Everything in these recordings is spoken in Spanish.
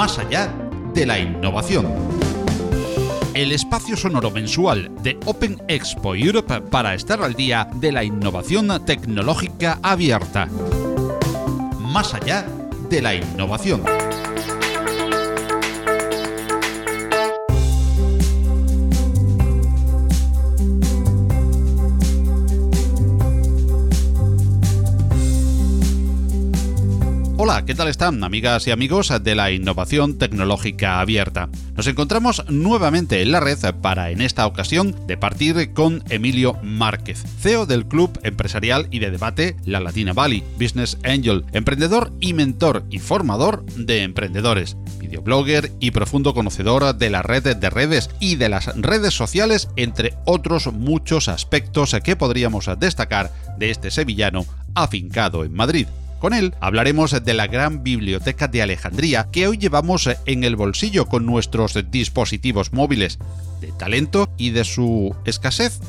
más allá de la innovación. El espacio sonoro mensual de Open Expo Europe para estar al día de la innovación tecnológica abierta. Más allá de la innovación. Hola, ¿qué tal están amigas y amigos de la innovación tecnológica abierta? Nos encontramos nuevamente en la red para en esta ocasión de partir con Emilio Márquez, CEO del Club Empresarial y de Debate La Latina Valley, Business Angel, emprendedor y mentor y formador de emprendedores, videoblogger y profundo conocedor de la red de redes y de las redes sociales, entre otros muchos aspectos que podríamos destacar de este sevillano afincado en Madrid. Con él hablaremos de la gran biblioteca de Alejandría que hoy llevamos en el bolsillo con nuestros dispositivos móviles, de talento y de su escasez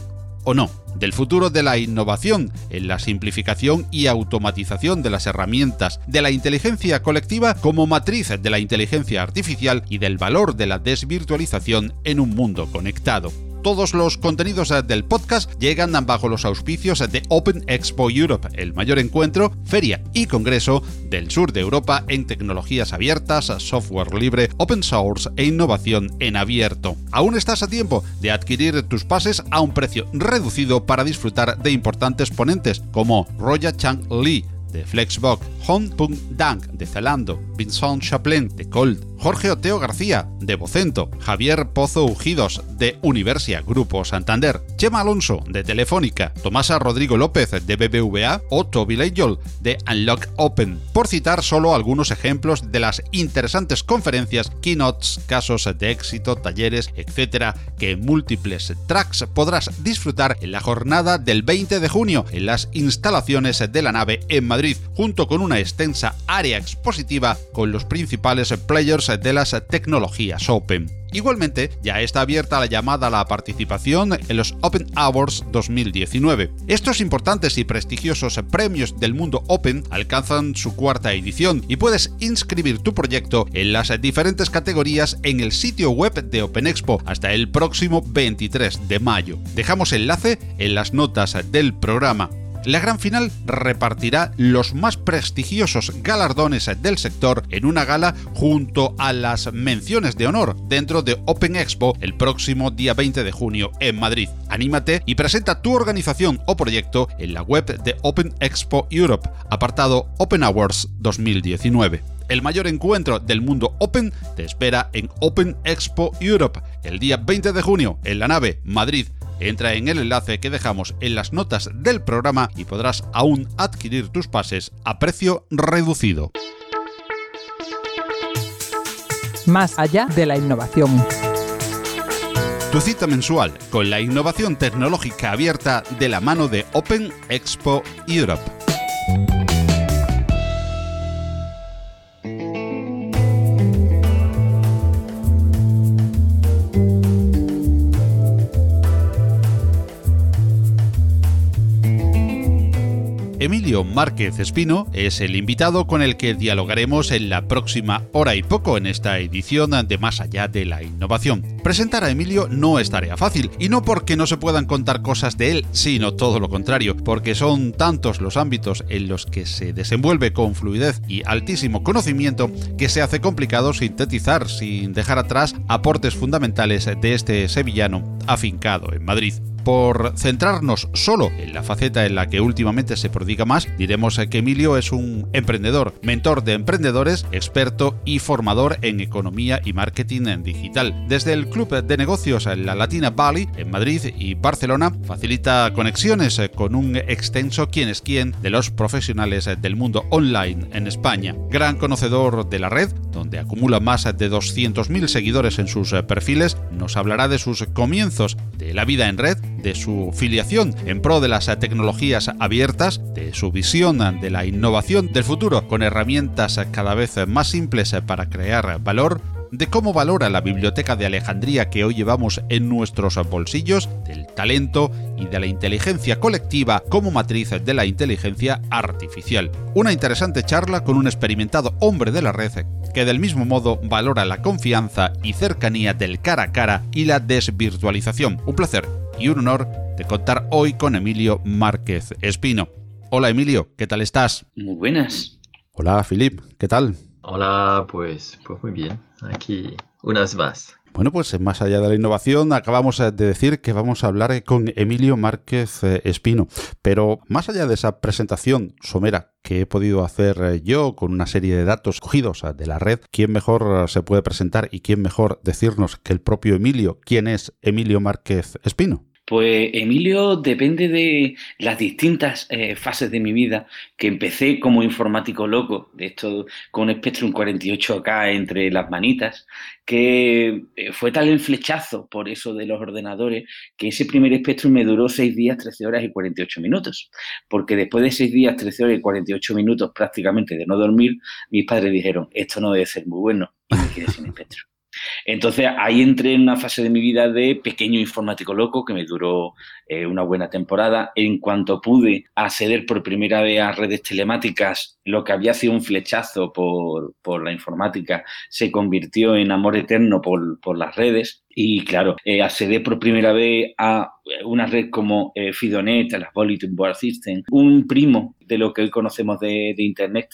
o no, del futuro de la innovación en la simplificación y automatización de las herramientas, de la inteligencia colectiva como matriz de la inteligencia artificial y del valor de la desvirtualización en un mundo conectado. Todos los contenidos eh, del podcast llegan bajo los auspicios de Open Expo Europe, el mayor encuentro, feria y congreso del sur de Europa en tecnologías abiertas, software libre, open source e innovación en abierto. Aún estás a tiempo de adquirir tus pases a un precio reducido para disfrutar de importantes ponentes como Roya Chang Lee, de Flexbox, Hong Pung Dang de Zalando, Vincent Chaplin de Colt, Jorge Oteo García, de Vocento, Javier Pozo Ujidos, de Universia Grupo Santander, Chema Alonso, de Telefónica, Tomasa Rodrigo López, de BBVA, o Toby Leyol, de Unlock Open, por citar solo algunos ejemplos de las interesantes conferencias, keynotes, casos de éxito, talleres, etcétera, que en múltiples tracks podrás disfrutar en la jornada del 20 de junio en las instalaciones de la nave en Madrid, junto con una extensa área expositiva con los principales players de las tecnologías Open. Igualmente, ya está abierta la llamada a la participación en los Open Awards 2019. Estos importantes y prestigiosos premios del mundo Open alcanzan su cuarta edición y puedes inscribir tu proyecto en las diferentes categorías en el sitio web de Open Expo hasta el próximo 23 de mayo. Dejamos enlace en las notas del programa. La gran final repartirá los más prestigiosos galardones del sector en una gala junto a las menciones de honor dentro de Open Expo el próximo día 20 de junio en Madrid. Anímate y presenta tu organización o proyecto en la web de Open Expo Europe, apartado Open Awards 2019 el mayor encuentro del mundo Open te espera en Open Expo Europe el día 20 de junio en la nave Madrid Entra en el enlace que dejamos en las notas del programa y podrás aún adquirir tus pases a precio reducido. Más allá de la innovación. Tu cita mensual con la innovación tecnológica abierta de la mano de Open Expo Europe. Emilio Márquez Espino es el invitado con el que dialogaremos en la próxima hora y poco en esta edición de Más allá de la innovación. Presentar a Emilio no es tarea fácil, y no porque no se puedan contar cosas de él, sino todo lo contrario, porque son tantos los ámbitos en los que se desenvuelve con fluidez y altísimo conocimiento que se hace complicado sintetizar sin dejar atrás aportes fundamentales de este sevillano afincado en Madrid. Por centrarnos solo en la faceta en la que últimamente se prodiga más, diremos que Emilio es un emprendedor, mentor de emprendedores, experto y formador en economía y marketing en digital. Desde el Club de Negocios en la Latina Valley, en Madrid y Barcelona, facilita conexiones con un extenso quién es quién de los profesionales del mundo online en España. Gran conocedor de la red, donde acumula más de 200.000 seguidores en sus perfiles, nos hablará de sus comienzos, de la vida en red, de su filiación en pro de las tecnologías abiertas, de su visión de la innovación del futuro con herramientas cada vez más simples para crear valor de cómo valora la biblioteca de Alejandría que hoy llevamos en nuestros bolsillos, del talento y de la inteligencia colectiva como matriz de la inteligencia artificial. Una interesante charla con un experimentado hombre de la red que del mismo modo valora la confianza y cercanía del cara a cara y la desvirtualización. Un placer y un honor de contar hoy con Emilio Márquez Espino. Hola Emilio, ¿qué tal estás? Muy buenas. Hola Filip, ¿qué tal? Hola, pues, pues muy bien. Aquí unas más. Bueno, pues más allá de la innovación, acabamos de decir que vamos a hablar con Emilio Márquez eh, Espino. Pero más allá de esa presentación somera que he podido hacer eh, yo con una serie de datos cogidos eh, de la red, ¿quién mejor se puede presentar y quién mejor decirnos que el propio Emilio? ¿Quién es Emilio Márquez Espino? Pues Emilio depende de las distintas eh, fases de mi vida, que empecé como informático loco, de esto con Spectrum 48K entre las manitas, que eh, fue tal el flechazo por eso de los ordenadores, que ese primer Spectrum me duró 6 días, 13 horas y 48 minutos, porque después de 6 días, 13 horas y 48 minutos prácticamente de no dormir, mis padres dijeron, esto no debe ser muy bueno, y me quedé sin Spectrum. Entonces ahí entré en una fase de mi vida de pequeño informático loco que me duró eh, una buena temporada. En cuanto pude acceder por primera vez a redes telemáticas, lo que había sido un flechazo por, la informática se convirtió en amor eterno por, las redes. Y claro, eh, acceder por primera vez a una red como eh, Fidonet, a las Bulletin Board System, un primo de lo que hoy conocemos de, Internet,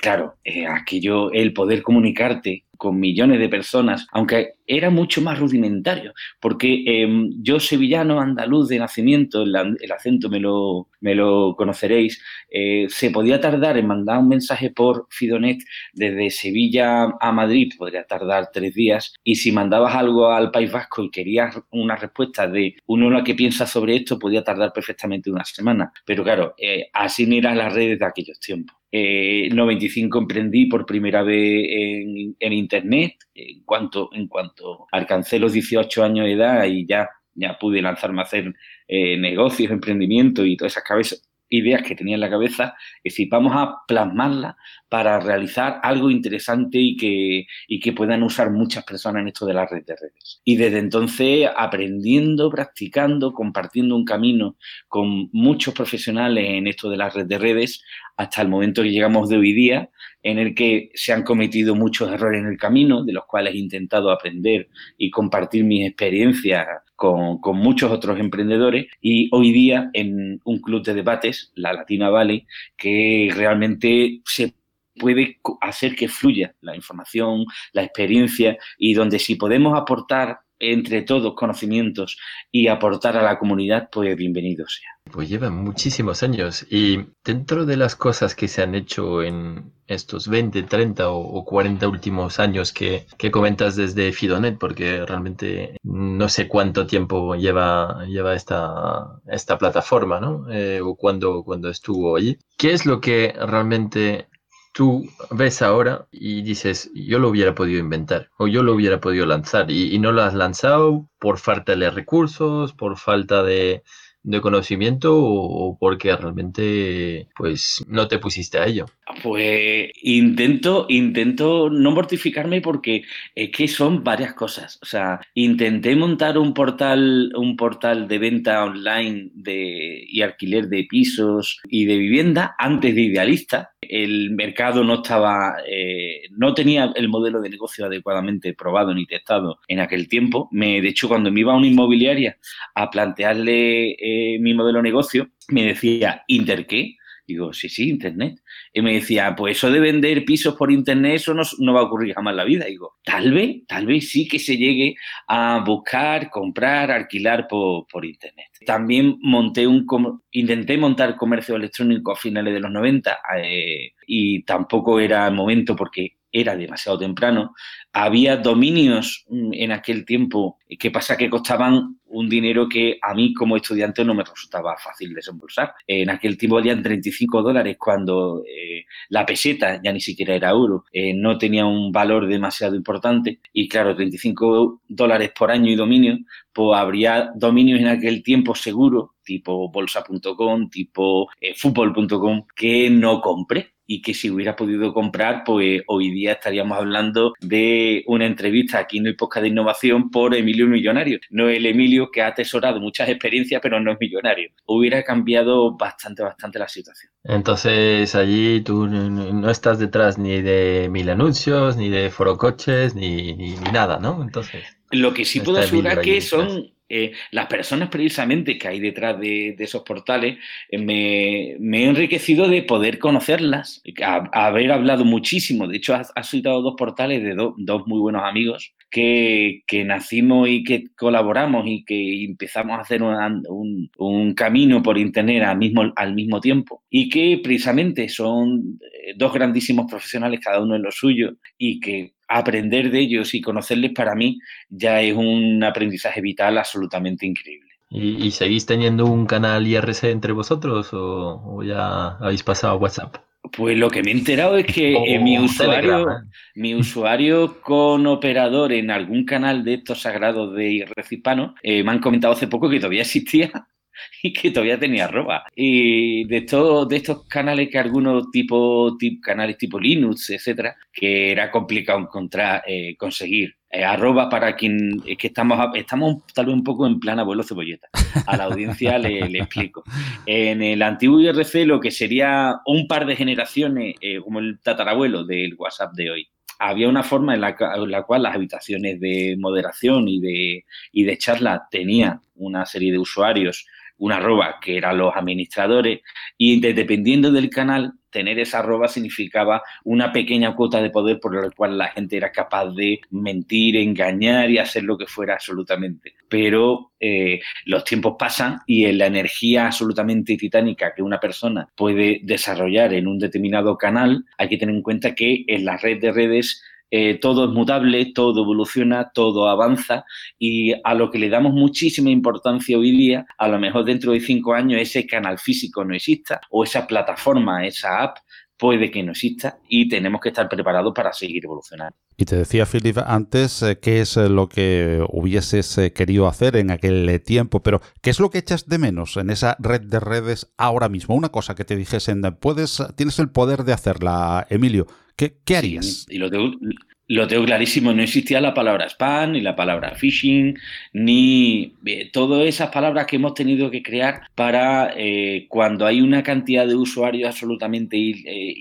claro, aquello, el poder comunicarte con millones de personas, aunque era mucho más rudimentario, porque em, yo sevillano, andaluz de nacimiento, el, acento me lo, me lo conoceréis, eh, se podía tardar en mandar un mensaje por Fidonet desde Sevilla a Madrid, podría tardar tres días, y si mandabas algo al País Vasco y querías una respuesta de uno lo que piensa sobre esto, podía tardar perfectamente una semana. Pero claro, eh, así eran las redes de aquellos tiempos. En 95 emprendí por primera vez en, Internet, en cuanto, en cuanto alcancé los 18 años de edad y ya, ya pude lanzarme a hacer eh, negocios, emprendimiento y todas esas cabezas, ideas que tenía en la cabeza, es decir, vamos a plasmarlas para realizar algo interesante y que, y que puedan usar muchas personas en esto de la red de redes. Y desde entonces, aprendiendo, practicando, compartiendo un camino con muchos profesionales en esto de la red de redes, hasta el momento que llegamos de hoy día, en el que se han cometido muchos errores en el camino, de los cuales he intentado aprender y compartir mis experiencias con, muchos otros emprendedores y hoy día en un club de debates, la Latina Valley, que realmente se puede hacer que fluya la información, la experiencia y donde si podemos aportar entre todos conocimientos y aportar a la comunidad, pues bienvenido sea. Pues lleva muchísimos años y dentro de las cosas que se han hecho en estos 20, 30 o 40 últimos años que, comentas desde Fidonet, porque realmente no sé cuánto tiempo lleva, lleva esta, esta plataforma, ¿no? Eh, o cuando, cuando estuvo allí. ¿Qué es lo que realmente tú ves ahora y dices, yo lo hubiera podido inventar o yo lo hubiera podido lanzar y no lo has lanzado por falta de recursos, por falta de, de conocimiento o, porque realmente pues no te pusiste a ello? Pues intento, intento no mortificarme porque es que son varias cosas. O sea, intenté montar un portal, un portal de venta online de, y alquiler de pisos y de vivienda antes de Idealista. El mercado no estaba, eh, no tenía el modelo de negocio adecuadamente probado ni testado en aquel tiempo. Me, de hecho, cuando me iba a una inmobiliaria a plantearle eh, mi modelo de negocio, me decía, ¿Inter qué? Digo, sí, sí, Internet. Y me decía, pues eso de vender pisos por Internet, eso no, va a ocurrir jamás la vida. Digo, tal vez, tal vez sí que se llegue a buscar, comprar, alquilar por, por Internet. También monté un, intenté montar comercio electrónico a finales de los 90 eh, y tampoco era el momento porque era demasiado temprano. Había dominios mm, en aquel tiempo que pasa que costaban un dinero que a mí como estudiante no me resultaba fácil desembolsar. En aquel tiempo valían 35 dólares cuando eh, la peseta ya ni siquiera era euro, eh, no tenía un valor demasiado importante y claro, 35 dólares por año y dominio, pues habría dominios en aquel tiempo seguro, tipo bolsa.com, tipo eh, fútbol.com, que no compré y que si hubiera podido comprar, pues hoy día estaríamos hablando de una entrevista aquí en el podcast de innovación por Emilio Millonario. No el Emilio que ha atesorado muchas experiencias, pero no es millonario. Hubiera cambiado bastante, bastante la situación. Entonces allí tú no estás detrás ni de mil anuncios, ni de forocoches, ni, ni, ni nada, ¿no? Entonces. Lo que sí puedo asegurar que son eh, las personas precisamente que hay detrás de, esos portales, eh, me, he enriquecido de poder conocerlas, haber hablado muchísimo. De hecho, has, citado dos portales de dos muy buenos amigos que, nacimos y que colaboramos y que empezamos a hacer un, camino por Internet al mismo, al mismo tiempo. Y que precisamente son eh, dos grandísimos profesionales, cada uno en lo suyo, y que aprender de ellos y conocerles para mí ya es un aprendizaje vital absolutamente increíble. ¿Y, seguís teniendo un canal IRC entre vosotros o, ya habéis pasado a WhatsApp? Pues lo que me he enterado es que eh, mi usuario, ¿eh? mi usuario con operador en algún canal de estos sagrados de IRC hispano, eh, me han comentado hace poco que todavía existía y que todavía tenía arroba. Y de estos, de estos canales que algunos tipo, canales tipo Linux, etcétera, que era complicado encontrar, eh, conseguir. Eh, arroba para quien es que estamos, estamos tal vez un poco en plan abuelo cebolleta. A la audiencia le, explico. En el antiguo IRC, lo que sería un par de generaciones, eh, como el tatarabuelo del WhatsApp de hoy, había una forma en la, la, cual las habitaciones de moderación y de, y de charla tenían una serie de usuarios una arroba que eran los administradores y dependiendo del canal, tener esa arroba significaba una pequeña cuota de poder por la cual la gente era capaz de mentir, engañar y hacer lo que fuera absolutamente. Pero eh, los tiempos pasan y en la energía absolutamente titánica que una persona puede desarrollar en un determinado canal, hay que tener en cuenta que en la red de redes eh, todo es mutable, todo evoluciona, todo avanza y a lo que le damos muchísima importancia hoy día, a lo mejor dentro de cinco años ese canal físico no exista o esa plataforma, esa app puede que no exista y tenemos que estar preparados para seguir evolucionando. Y te decía, Philip, antes eh, qué es eh, lo que hubieses querido hacer en aquel tiempo, pero ¿qué es lo que echas de menos en esa red de redes ahora mismo? Una cosa que te dijesen, puedes, tienes el poder de hacerla, Emilio. ¿Qué, harías? y lo tengo, lo tengo clarísimo, no existía la palabra spam, ni la palabra phishing, ni eh, todas esas palabras que hemos tenido que crear para eh, cuando hay una cantidad de usuarios absolutamente eh,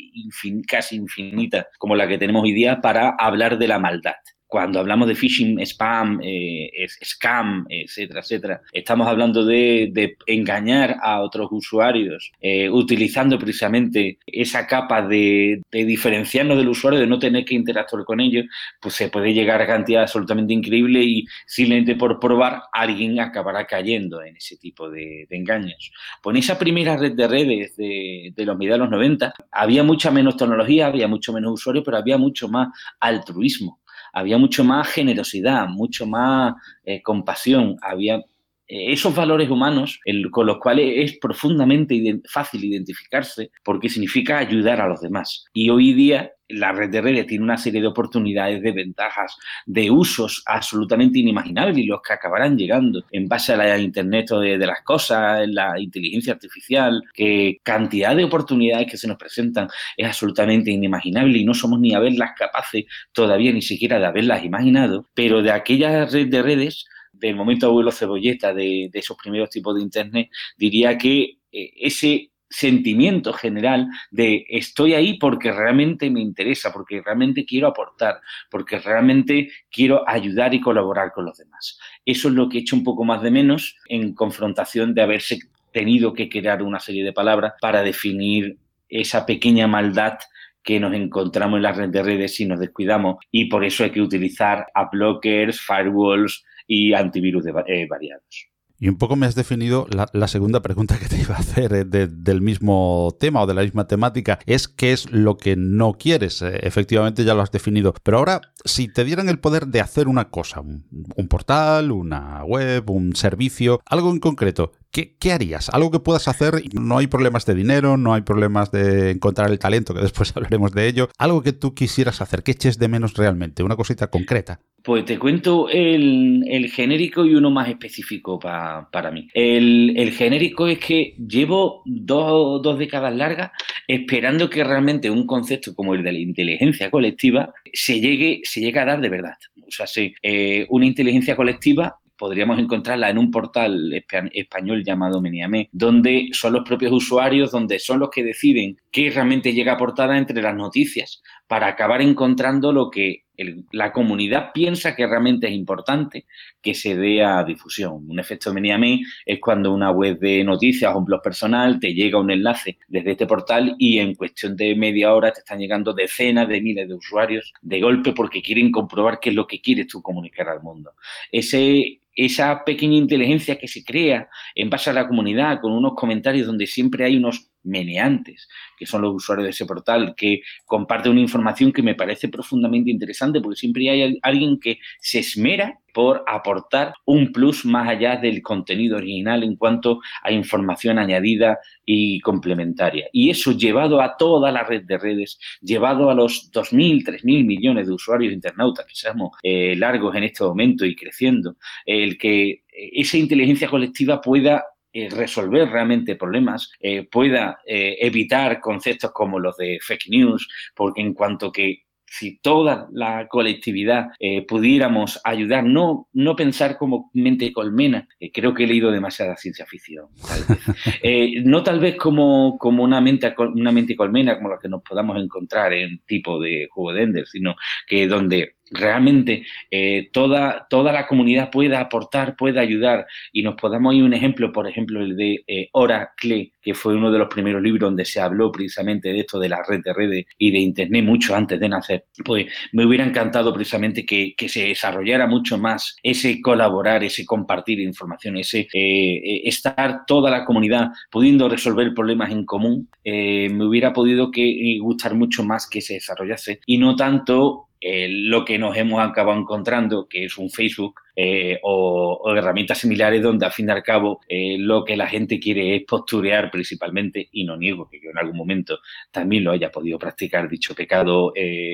casi infinita como la que tenemos hoy día para hablar de la maldad cuando hablamos de phishing, spam, eh, scam, etcétera, etcétera, estamos hablando de, engañar a otros usuarios eh, utilizando precisamente esa capa de, diferenciarnos del usuario, de no tener que interactuar con ellos, pues se puede llegar a cantidad absolutamente increíble y simplemente por probar alguien acabará cayendo en ese tipo de, engaños. Pues esa primera red de redes de, de los mediados de los 90 había mucha menos tecnología, había mucho menos usuarios, pero había mucho más altruismo había mucho más generosidad, mucho más eh, compasión, había esos valores humanos con los cuales es profundamente fácil identificarse porque significa ayudar a los demás. Y hoy día la red de redes tiene una serie de oportunidades, de ventajas, de usos absolutamente inimaginables y los que acabarán llegando en base a la Internet de, las cosas, la inteligencia artificial, que cantidad de oportunidades que se nos presentan es absolutamente inimaginable y no somos ni a verlas capaces todavía ni siquiera de haberlas imaginado, pero de aquella red de redes del momento abuelo cebolleta de, de esos primeros tipos de Internet, diría que eh, ese sentimiento general de estoy ahí porque realmente me interesa, porque realmente quiero aportar, porque realmente quiero ayudar y colaborar con los demás. Eso es lo que he hecho un poco más de menos en confrontación de haberse tenido que crear una serie de palabras para definir esa pequeña maldad que nos encontramos en la red de redes si nos descuidamos y por eso hay que utilizar a blockers, firewalls y antivirus eh, variados. Y un poco me has definido la, segunda pregunta que te iba a hacer eh, del mismo tema o de la misma temática, es qué es lo que no quieres. Eh, efectivamente ya lo has definido. Pero ahora, si te dieran el poder de hacer una cosa, un, portal, una web, un servicio, algo en concreto, ¿qué, ¿qué, harías? Algo que puedas hacer, no hay problemas de dinero, no hay problemas de encontrar el talento, que después hablaremos de ello. Algo que tú quisieras hacer, que eches de menos realmente, una cosita concreta. Pues te cuento el, genérico y uno más específico para mí. El, el, genérico es que llevo dos, dos décadas largas esperando que realmente un concepto como el de la inteligencia colectiva se llegue, se llegue a dar de verdad. O sea, sí, eh, una inteligencia colectiva podríamos encontrarla en un portal español llamado Meniame, donde son los propios usuarios, donde son los que deciden qué realmente llega aportada entre las noticias, para acabar encontrando lo que la comunidad piensa que realmente es importante que se dé a difusión. Un efecto Meniame es cuando una web de noticias o un blog personal te llega un enlace desde este portal y en cuestión de media hora te están llegando decenas de miles de usuarios de golpe porque quieren comprobar qué es lo que quieres tú comunicar al mundo. Esa pequeña inteligencia que se crea en base a la comunidad, con unos comentarios donde siempre hay unos meneantes, que son los usuarios de ese portal, que comparte una información que me parece profundamente interesante, porque siempre hay alguien que se esmera por aportar un plus más allá del contenido original en cuanto a información añadida y complementaria. Y eso llevado a toda la red de redes, llevado a los 2.000, 3.000 millones de usuarios internautas que seamos eh, largos en este momento y creciendo, el que esa inteligencia colectiva pueda eh, resolver realmente problemas, eh, pueda eh, evitar conceptos como los de fake news, porque en cuanto que si toda la colectividad pudiéramos ayudar, no, no pensar como mente colmena, creo que he leído demasiada ciencia ficción, no tal vez como, como una, mente, una mente colmena como la que nos podamos encontrar en tipo de juego de Ender, sino que donde realmente eh, toda, toda la comunidad pueda aportar, pueda ayudar y nos podamos ir un ejemplo, por ejemplo, el de eh, Oracle, que fue uno de los primeros libros donde se habló precisamente de esto de la red de redes y de Internet mucho antes de nacer, pues me hubiera encantado precisamente que, se desarrollara mucho más ese colaborar, ese compartir información, ese eh, estar toda la comunidad pudiendo resolver problemas en común, me hubiera podido que, gustar mucho más que se desarrollase y no tanto eh, lo que nos hemos acabado encontrando, que es un Facebook eh, o, herramientas similares donde al fin y al cabo eh, lo que la gente quiere es posturear principalmente, y no niego que yo en algún momento también lo haya podido practicar dicho pecado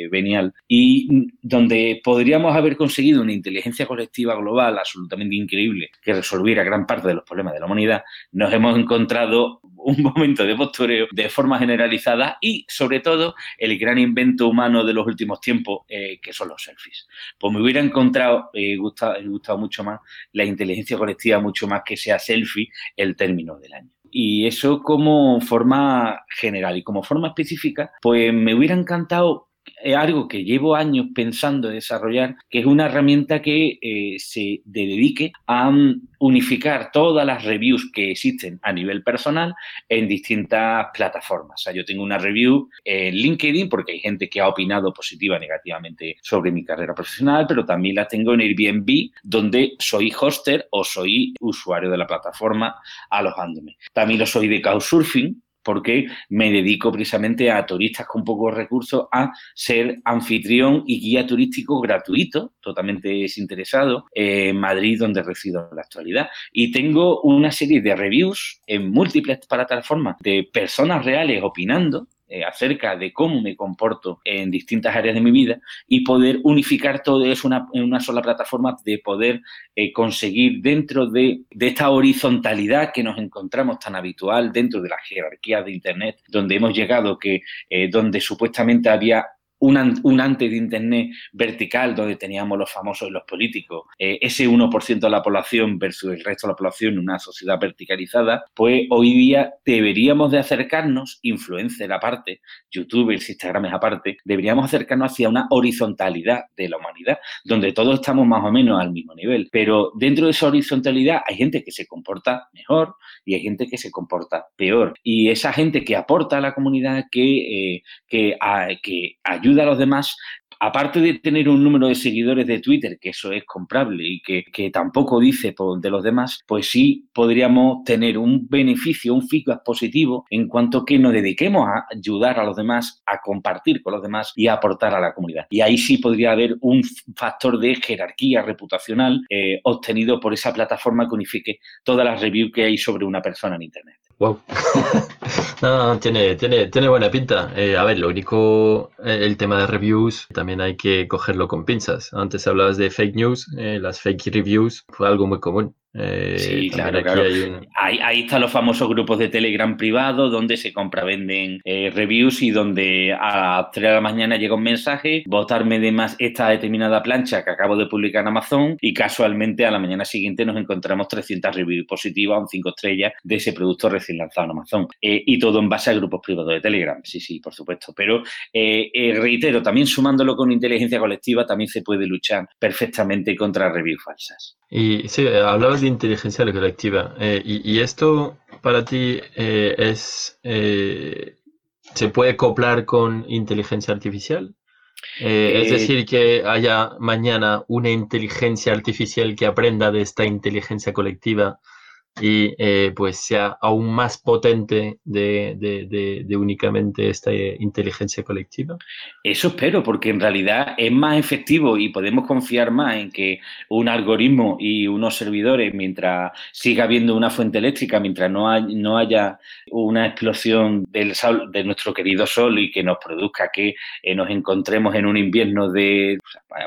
venial, y donde podríamos haber conseguido una inteligencia colectiva global absolutamente increíble que resolviera gran parte de los problemas de la humanidad, nos hemos encontrado un momento de postureo de forma generalizada y, sobre todo, el gran invento humano de los últimos tiempos, eh, que son los selfies. Pues me hubiera encontrado, eh, gustado, gustado mucho más la inteligencia colectiva, mucho más que sea selfie el término del año. Y eso como forma general y como forma específica, pues me hubiera encantado es algo que llevo años pensando desarrollar, que es una herramienta que eh, se dedique a mm, unificar todas las reviews que existen a nivel personal en distintas plataformas. O sea, yo tengo una review en LinkedIn porque hay gente que ha opinado positiva negativamente sobre mi carrera profesional, pero también la tengo en Airbnb, donde soy hoster o soy usuario de la plataforma alojándome. También lo soy de Couchsurfing, porque me dedico precisamente a turistas con pocos recursos a ser anfitrión y guía turístico gratuito, totalmente desinteresado, en Madrid, donde resido en la actualidad. Y tengo una serie de reviews en múltiples plataformas de personas reales opinando eh, acerca de cómo me comporto en distintas áreas de mi vida y poder unificar todo eso en una sola plataforma, de poder eh, conseguir dentro de, esta horizontalidad que nos encontramos tan habitual dentro de la jerarquía de Internet, donde hemos llegado que eh, donde supuestamente había un, antes de Internet vertical donde teníamos los famosos y los políticos, eh, ese 1% de la población versus el resto de la población, una sociedad verticalizada, pues hoy día deberíamos de acercarnos, influencer aparte, youtubers, instagramers aparte, deberíamos acercarnos hacia una horizontalidad de la humanidad, donde todos estamos más o menos al mismo nivel. Pero dentro de esa horizontalidad hay gente que se comporta mejor y hay gente que se comporta peor. Y esa gente que aporta a la comunidad, que, eh, que, que ayuda a los demás aparte de tener un número de seguidores de Twitter, que eso es comprable y que, que tampoco dice de los demás, pues sí podríamos tener un beneficio, un feedback positivo en cuanto que nos dediquemos a ayudar a los demás, a compartir con los demás y a aportar a la comunidad. Y ahí sí podría haber un factor de jerarquía reputacional eh, obtenido por esa plataforma que unifique todas las reviews que hay sobre una persona en Internet. Wow. no, tiene, tiene, tiene buena pinta. Eh, a ver, lo único, eh, el tema de reviews también hay que cogerlo con pinzas. Antes hablabas de fake news, las fake reviews fue algo muy común. Eh, sí, claro, claro. Ahí, están los famosos grupos de Telegram privado donde se compra, venden eh, reviews y donde a 3 de la mañana llega un mensaje, votarme de más esta determinada plancha que acabo de publicar en Amazon y casualmente a la mañana siguiente nos encontramos 300 reviews positivas, un 5 estrellas de ese producto recién lanzado en Amazon. Eh, y todo en base a grupos privados de Telegram, sí, sí, por supuesto. Pero reitero, también sumándolo con inteligencia colectiva también se puede luchar perfectamente contra reviews falsas. Y sí, hablabas de inteligencia colectiva. Eh, y, esto para ti eh, es. Eh, ¿Se puede acoplar con inteligencia artificial? es decir, que haya mañana una inteligencia artificial que aprenda de esta inteligencia colectiva y eh, pues sea aún más potente de, de, únicamente esta inteligencia colectiva? Eso espero, porque en realidad es más efectivo y podemos confiar más en que un algoritmo y unos servidores, mientras siga habiendo una fuente eléctrica, mientras no, no haya una explosión del de nuestro querido Sol y que nos produzca que eh, nos encontremos en un invierno de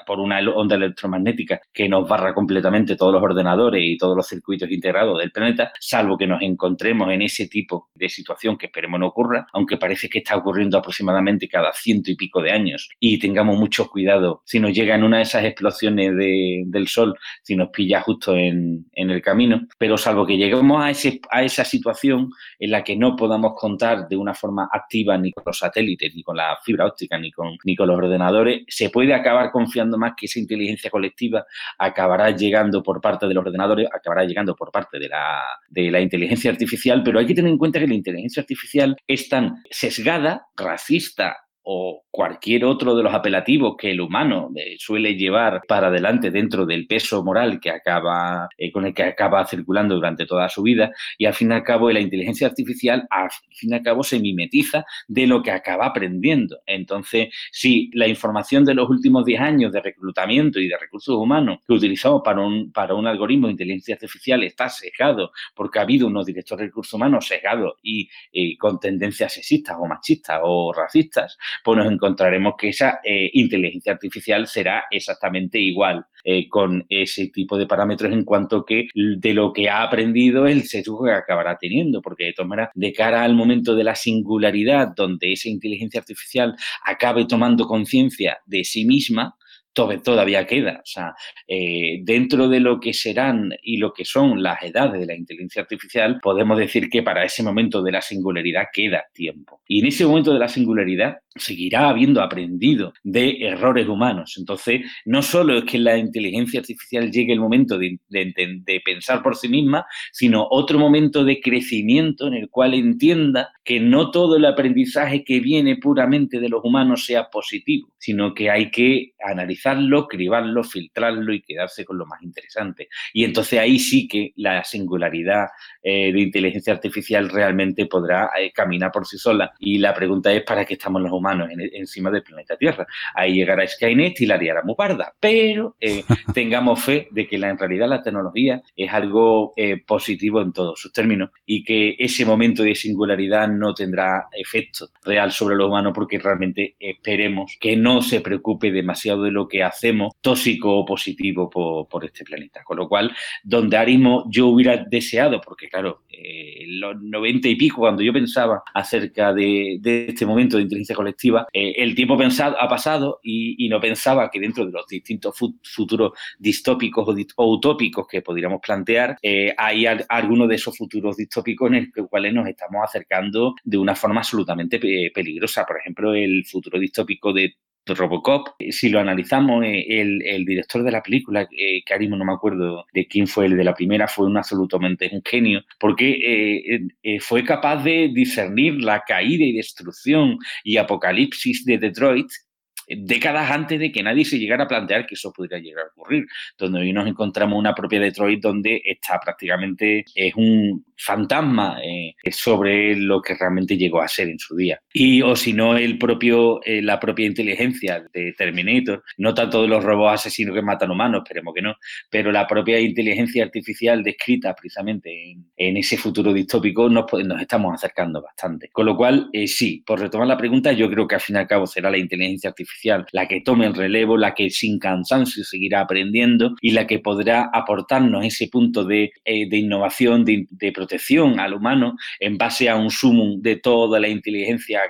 por una onda electromagnética que nos barra completamente todos los ordenadores y todos los circuitos integrados del planeta, salvo que nos encontremos en ese tipo de situación que esperemos no ocurra, aunque parece que está ocurriendo aproximadamente cada ciento y pico de años y tengamos mucho cuidado. Si nos llega en una de esas explosiones del sol, si nos pilla justo en, el camino, pero salvo que lleguemos a, ese, a esa situación en la que no podamos contar de una forma activa ni con los satélites, ni con la fibra óptica, ni con, ni con los ordenadores, se puede acabar confiando más que esa inteligencia colectiva acabará llegando por parte de los ordenadores, acabará llegando por parte de la de la inteligencia artificial, pero hay que tener en cuenta que la inteligencia artificial es tan sesgada, racista o cualquier otro de los apelativos que el humano eh, suele llevar para adelante dentro del peso moral que acaba, eh, con el que acaba circulando durante toda su vida y al fin y al cabo la inteligencia artificial al fin y cabo se mimetiza de lo que acaba aprendiendo. Entonces, si la información de los últimos 10 años de reclutamiento y de recursos humanos que utilizamos para un, para un algoritmo de inteligencia artificial está sesgado porque ha habido unos directores de recursos humanos sesgados y con tendencias sexistas o machistas o racistas, pues nos encontraremos que esa eh, inteligencia artificial será exactamente igual eh, con ese tipo de parámetros en cuanto que de lo que ha aprendido el sesgo que acabará teniendo, porque de todas maneras, de cara al momento de la singularidad, donde esa inteligencia artificial acabe tomando conciencia de sí misma, todavía queda. O sea, eh, dentro de lo que serán y lo que son las edades de la inteligencia artificial, podemos decir que para ese momento de la singularidad queda tiempo. Y en ese momento de la singularidad seguirá habiendo aprendido de errores humanos. Entonces, no solo es que la inteligencia artificial llegue el momento de, pensar por sí misma, sino otro momento de crecimiento en el cual entienda que no todo el aprendizaje que viene puramente de los humanos sea positivo, sino que hay que analizarlo, cribarlo, filtrarlo y quedarse con lo más interesante. Y entonces ahí sí que la singularidad eh, de inteligencia artificial realmente podrá eh, caminar por sí sola. Y la pregunta es, ¿para qué estamos los humanos encima del planeta Tierra? Ahí llegará Skynet y la haría muy parda. Pero eh, tengamos fe de que la, en realidad la tecnología es algo positivo en todos sus términos y que ese momento de singularidad no tendrá efecto real sobre los humanos porque realmente esperemos que no se preocupe demasiado de lo que hacemos tóxico o positivo por, este planeta. Con lo cual, donde Arismo yo hubiera deseado, porque claro, eh, los noventa y pico, cuando yo pensaba acerca de, este momento de inteligencia colectiva, eh, el tiempo pensado, ha pasado y, no pensaba que dentro de los distintos futuros distópicos o, utópicos que podríamos plantear, eh, hay algunos de esos futuros distópicos en los cuales nos estamos acercando de una forma absolutamente peligrosa. Por ejemplo, el futuro distópico de Robocop, si lo analizamos, eh, el, director de la película, eh, no me acuerdo de quién fue el de la primera, fue un absolutamente un genio, porque eh, fue capaz de discernir la caída y destrucción y apocalipsis de Detroit décadas antes de que nadie se llegara a plantear que eso pudiera llegar a ocurrir, donde hoy nos encontramos una propia Detroit donde está prácticamente, es un fantasma eh, sobre lo que realmente llegó a ser en su día. Y o si no, el propio, eh, la propia inteligencia de Terminator, no tanto de los robots asesinos que matan humanos, esperemos que no, pero la propia inteligencia artificial descrita precisamente en, ese futuro distópico nos, nos, estamos acercando bastante. Con lo cual, eh, sí, por retomar la pregunta, yo creo que al fin y al cabo será la inteligencia artificial la que tome el relevo, la que sin cansancio seguirá aprendiendo y la que podrá aportarnos ese punto de, innovación, de, de protección al humano en base a un sumum de toda la inteligencia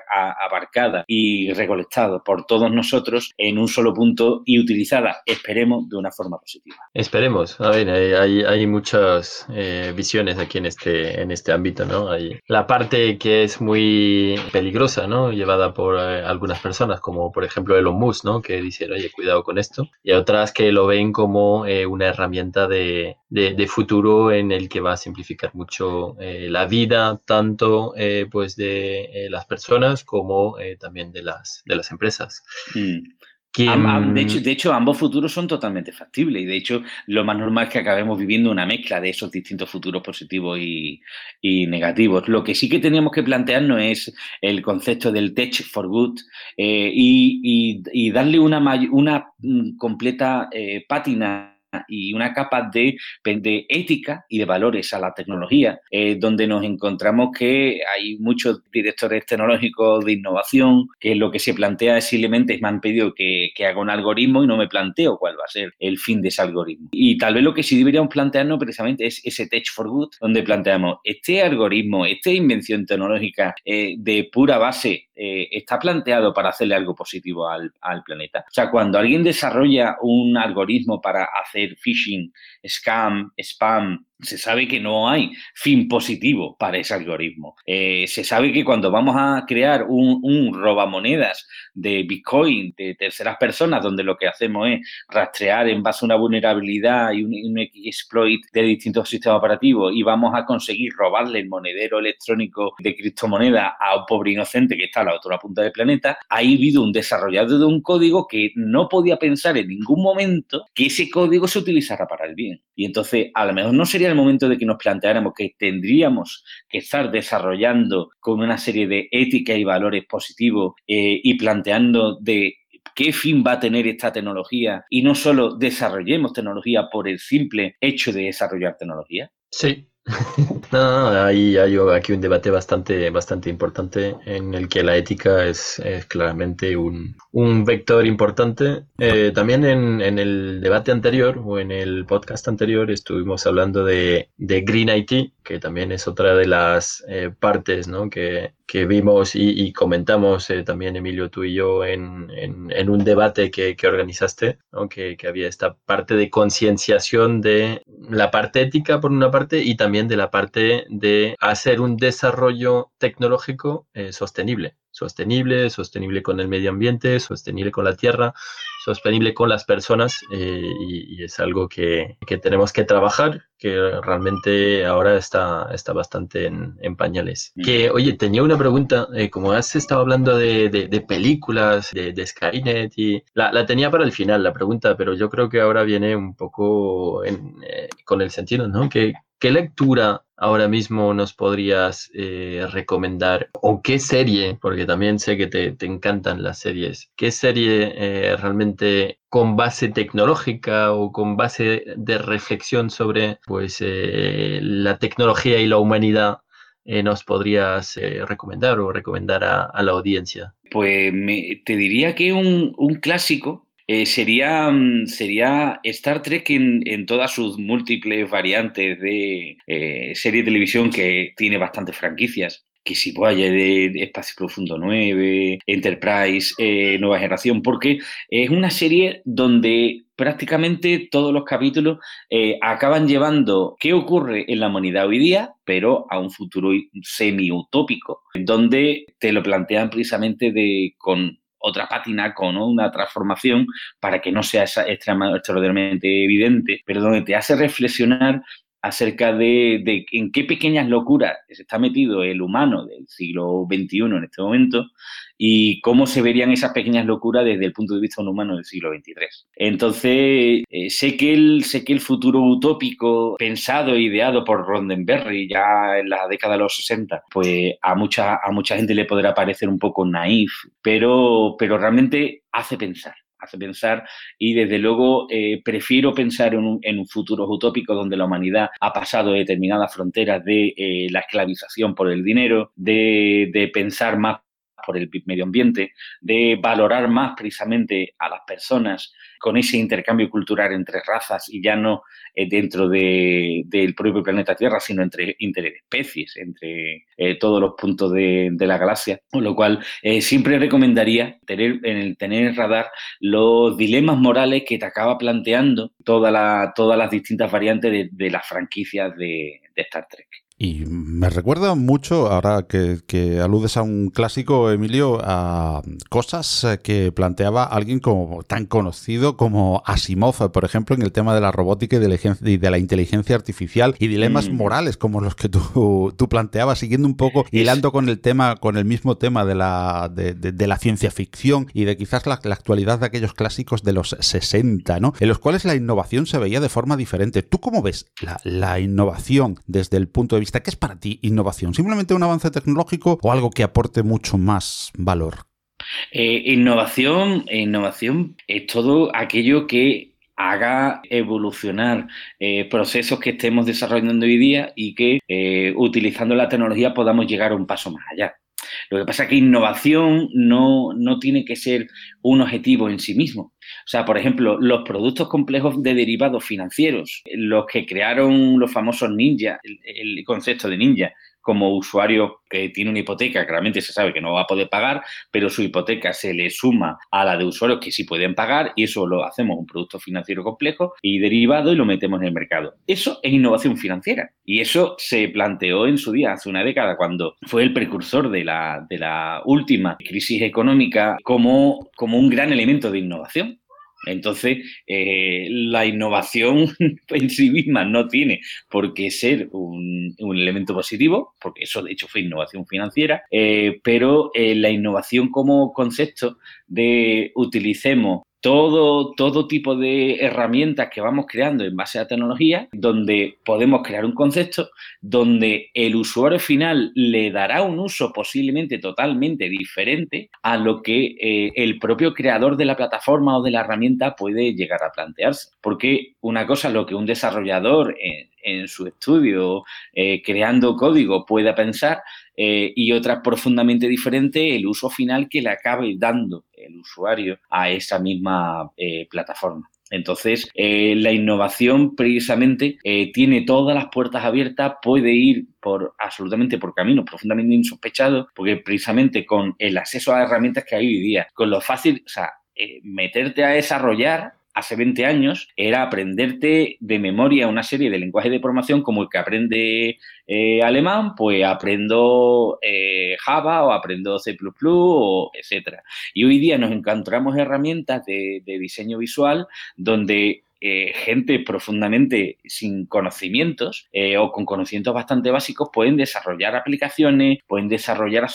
abarcada y recolectada por todos nosotros en un solo punto y utilizada, esperemos, de una forma positiva. Esperemos. A ver, hay, hay muchas eh, visiones aquí en este, en este ámbito, ¿no? Hay la parte que es muy peligrosa, ¿no? Llevada por eh, algunas personas, como por ejemplo Elon Musk, ¿no? Que dicen, oye, cuidado con esto. Y otras que lo ven como eh, una herramienta de, de, futuro en el que va a simplificar mucho eh, la vida tanto eh, pues de las personas como también de las, de las empresas. Mm. De, hecho, de, hecho, ambos futuros son totalmente factibles y de hecho lo más normal es que acabemos viviendo una mezcla de esos distintos futuros positivos y, negativos. Lo que sí que teníamos que plantearnos es el concepto del tech for good y, y, darle una, una mm, completa pátina y una capa de, de ética y de valores a la tecnología, eh, donde nos encontramos que hay muchos directores tecnológicos de innovación que lo que se plantea es simplemente me han pedido que, que haga un algoritmo y no me planteo cuál va a ser el fin de ese algoritmo. Y tal vez lo que sí deberíamos plantearnos precisamente es ese Tech for Good, donde planteamos este algoritmo, esta invención tecnológica eh, de pura base eh, está planteado para hacerle algo positivo al, al planeta. O sea, cuando alguien desarrolla un algoritmo para hacer phishing, scam, spam, se sabe que no hay fin positivo para ese algoritmo. Eh, se sabe que cuando vamos a crear un, un robamonedas de Bitcoin de terceras personas, donde lo que hacemos es rastrear en base a una vulnerabilidad y un, exploit de distintos sistemas operativos y vamos a conseguir robarle el monedero electrónico de criptomoneda a un pobre inocente que está a la otra punta del planeta, ha habido un desarrollador de un código que no podía pensar en ningún momento que ese código se utilizara para el bien. Y entonces, a lo mejor no sería el momento de que nos planteáramos que tendríamos que estar desarrollando con una serie de ética y valores positivos eh, y planteando de qué fin va a tener esta tecnología y no solo desarrollemos tecnología por el simple hecho de desarrollar tecnología? Sí, no, hay, hay, aquí un debate bastante, bastante importante en el que la ética es, claramente un, un, vector importante. Eh, también en, en, el debate anterior o en el podcast anterior estuvimos hablando de, de Green IT, que también es otra de las eh, partes que, que vimos y, comentamos eh, también, Emilio, tú y yo, en, en, un debate que, que organizaste, ¿no? que, había esta parte de concienciación de la parte ética, por una parte, y también de la parte de hacer un desarrollo tecnológico eh, sostenible sostenible, sostenible con el medio ambiente, sostenible con la tierra, sostenible con las personas eh, y, es algo que, tenemos que trabajar, que realmente ahora está, está bastante en, pañales. Que, oye, tenía una pregunta, eh, como has estado hablando de, películas, de, Skynet, y la, tenía para el final la pregunta, pero yo creo que ahora viene un poco eh, con el sentido, ¿no? Que, ¿Qué lectura ahora mismo nos podrías eh, recomendar? ¿O qué serie? Porque también sé que te, encantan las series. ¿Qué serie eh, realmente con base tecnológica o con base de reflexión sobre pues, eh, la tecnología y la humanidad nos podrías recomendar o recomendar a, la audiencia? Pues te diría que un, clásico eh, sería, mm, sería Star Trek en, todas sus múltiples variantes de eh, serie de televisión que tiene bastantes franquicias que si Voyager, de Espacio Profundo 9, Enterprise, eh, Nueva Generación, porque es una serie donde prácticamente todos los capítulos acaban llevando qué ocurre en la humanidad hoy día, pero a un futuro semi-utópico, donde te lo plantean precisamente de, con otra pátina con una transformación para que no sea extremadamente evidente, pero donde te hace reflexionar acerca de, en qué pequeñas locuras está metido el humano del siglo XXI en este momento y cómo se verían esas pequeñas locuras desde el punto de vista humano del siglo XXIII. Entonces, eh, sé, que el, sé que el futuro utópico pensado e ideado por Roddenberry ya en la década de los 60, pues a mucha, a mucha gente le podrá parecer un poco naif, pero, pero realmente hace pensar hace pensar. Y desde luego eh, prefiero pensar en un, futuro utópico donde la humanidad ha pasado determinadas fronteras de eh, la esclavización por el dinero, de, de pensar más por el medio ambiente, de valorar más precisamente a las personas con ese intercambio cultural entre razas y ya no eh, dentro del propio planeta Tierra, sino entre interespecies, entre eh, todos los puntos de, la galaxia. Con lo cual, eh, siempre recomendaría tener en el tener en radar los dilemas morales que te acaba planteando todas las distintas variantes de, las franquicias de Star Trek. Y me recuerda mucho, ahora que, aludes a un clásico, Emilio, a cosas eh, que planteaba alguien como tan conocido como Asimov, por ejemplo, en el tema de la robótica y de la, inteligencia artificial y dilemas mm. morales como los que tú, tú, planteabas, siguiendo un poco, hilando con el tema, con el mismo tema de la, de, la ciencia ficción y de quizás la, actualidad de aquellos clásicos de los 60, ¿no? En los cuales la innovación se veía de forma diferente. ¿Tú cómo ves la, la innovación desde el punto de vista ¿Qué es para ti innovación? ¿Simplemente un avance tecnológico o algo que aporte mucho más valor? Eh, innovación, innovación es todo aquello que haga evolucionar eh, procesos que estemos desarrollando hoy día y que eh, utilizando la tecnología podamos llegar un paso más allá. Lo que pasa es que innovación no, no tiene que ser un objetivo en sí mismo. O sea, por ejemplo, los productos complejos de derivados financieros, los que crearon los famosos ninja, el, concepto de ninja, como usuario que tiene una hipoteca, claramente se sabe que no va a poder pagar, pero su hipoteca se le suma a la de usuarios que sí pueden pagar y eso lo hacemos un producto financiero complejo y derivado y lo metemos en el mercado. Eso es innovación financiera y eso se planteó en su día, hace una década, cuando fue el precursor de la, de la última crisis económica como, como un gran elemento de innovación. Entonces, eh, la innovación en sí misma no tiene por qué ser un, elemento positivo, porque eso de hecho fue innovación financiera, eh, pero eh, la innovación como concepto de utilicemos todo, todo tipo de herramientas que vamos creando en base a tecnología, donde podemos crear un concepto, donde el usuario final le dará un uso posiblemente totalmente diferente a lo que eh, el propio creador de la plataforma o de la herramienta puede llegar a plantearse. Porque una cosa es lo que un desarrollador en, su estudio eh, creando código pueda pensar, eh, y otra profundamente diferente el uso final que le acabe dando el usuario a esa misma eh, plataforma. Entonces, eh, la innovación precisamente tiene todas las puertas abiertas, puede ir por absolutamente por caminos profundamente insospechados, porque precisamente con el acceso a herramientas que hay hoy día, con lo fácil, o sea, meterte a desarrollar hace 20 años era aprenderte de memoria una serie de lenguajes de programación como el que aprende eh, alemán, pues aprendo eh, Java o aprendo C++, o etcétera. Y hoy día nos encontramos herramientas de, diseño visual donde eh, gente profundamente sin conocimientos o con conocimientos bastante básicos pueden desarrollar aplicaciones, pueden desarrollar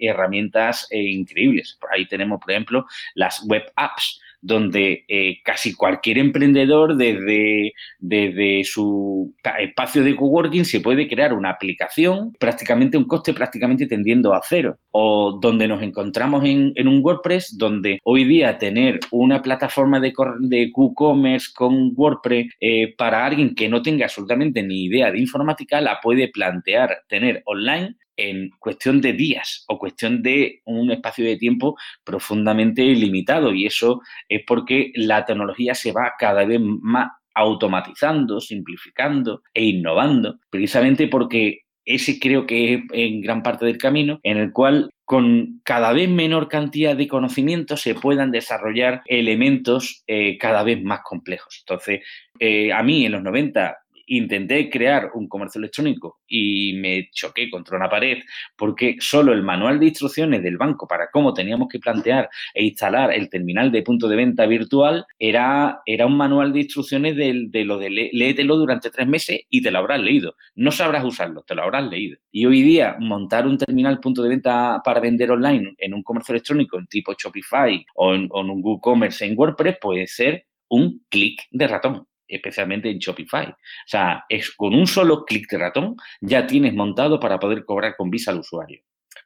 herramientas increíbles. Por ahí tenemos, por ejemplo, las web apps donde eh, casi cualquier emprendedor desde, desde su espacio de coworking se puede crear una aplicación, prácticamente un coste prácticamente tendiendo a cero. O donde nos encontramos en, un WordPress, donde hoy día tener una plataforma de, de commerce con WordPress eh, para alguien que no tenga absolutamente ni idea de informática, la puede plantear tener online en cuestión de días o cuestión de un espacio de tiempo profundamente limitado. Y eso es porque la tecnología se va cada vez más automatizando, simplificando e innovando, precisamente porque ese creo que es en gran parte del camino en el cual con cada vez menor cantidad de conocimientos se puedan desarrollar elementos eh, cada vez más complejos. Entonces, eh, a mí en los 90 intenté crear un comercio electrónico y me choqué contra una pared porque solo el manual de instrucciones del banco para cómo teníamos que plantear e instalar el terminal de punto de venta virtual era, era un manual de instrucciones de, de lo de léetelo durante tres meses y te lo habrás leído. No sabrás usarlo, te lo habrás leído. Y hoy día montar un terminal punto de venta para vender online en un comercio electrónico en tipo Shopify o en, o en un WooCommerce en WordPress puede ser un clic de ratón especialmente en Shopify. O sea, es con un solo clic de ratón ya tienes montado para poder cobrar con Visa al usuario